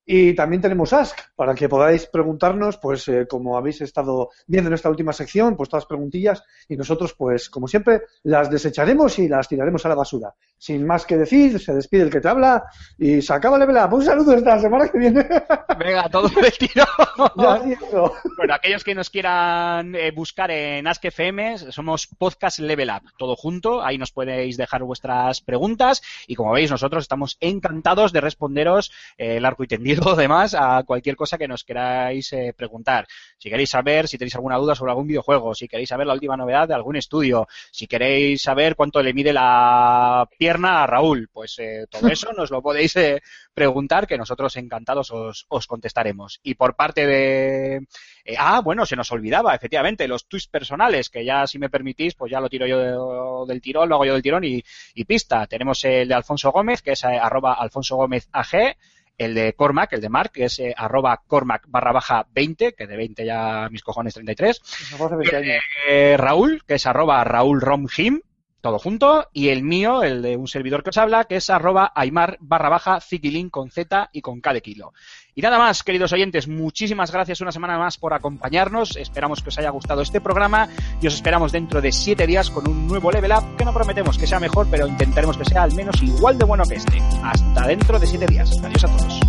Speaker 2: Y también tenemos Ask, para que podáis preguntarnos, pues eh, como habéis estado viendo en esta última sección, pues todas las preguntillas y nosotros, pues como siempre, las desecharemos y las tiraremos a la basura. Sin más que decir, se despide el que te habla y se acaba Level Up. Un saludo hasta la semana que viene.
Speaker 1: Venga, todo de tiro. Bueno, aquellos que nos quieran eh, buscar en Ask FM, somos Podcast Level Up, todo junto. Ahí nos podéis dejar vuestras preguntas y como veis, nosotros estamos encantados de responderos eh, largo y tendido, además, a cualquier cosa que nos queráis eh, preguntar. Si queréis saber, si tenéis alguna duda sobre algún videojuego, si queréis saber la última novedad de algún estudio, si queréis saber cuánto le mide la pierna a Raúl, pues eh, todo eso nos lo podéis eh, preguntar que nosotros encantados os, os contestaremos. Y por parte de... eh, ah, bueno, se nos olvidaba, efectivamente, los tweets personales, que ya, si me permitís, pues ya lo tiro yo del tirón, lo hago yo del tirón y, y pista. Tenemos el de Alfonso Gómez, que es eh, arroba Alfonso Gómez AG, el de Cormac, el de Mark, que es eh, arroba Cormac barra baja 20, que de 20 ya mis cojones 33.
Speaker 2: Nos hace 20 años.
Speaker 1: Eh, Raúl, que es arroba Raúl Romhim, todo junto, y el mío, el de un servidor que os habla, que es arroba Aymar barra baja Citilin con Z y con K de kilo. Y nada más, queridos oyentes, muchísimas gracias una semana más por acompañarnos. Esperamos que os haya gustado este programa y os esperamos dentro de siete días con un nuevo level up que no prometemos que sea mejor, pero intentaremos que sea al menos igual de bueno que este. Hasta dentro de siete días. Adiós a todos.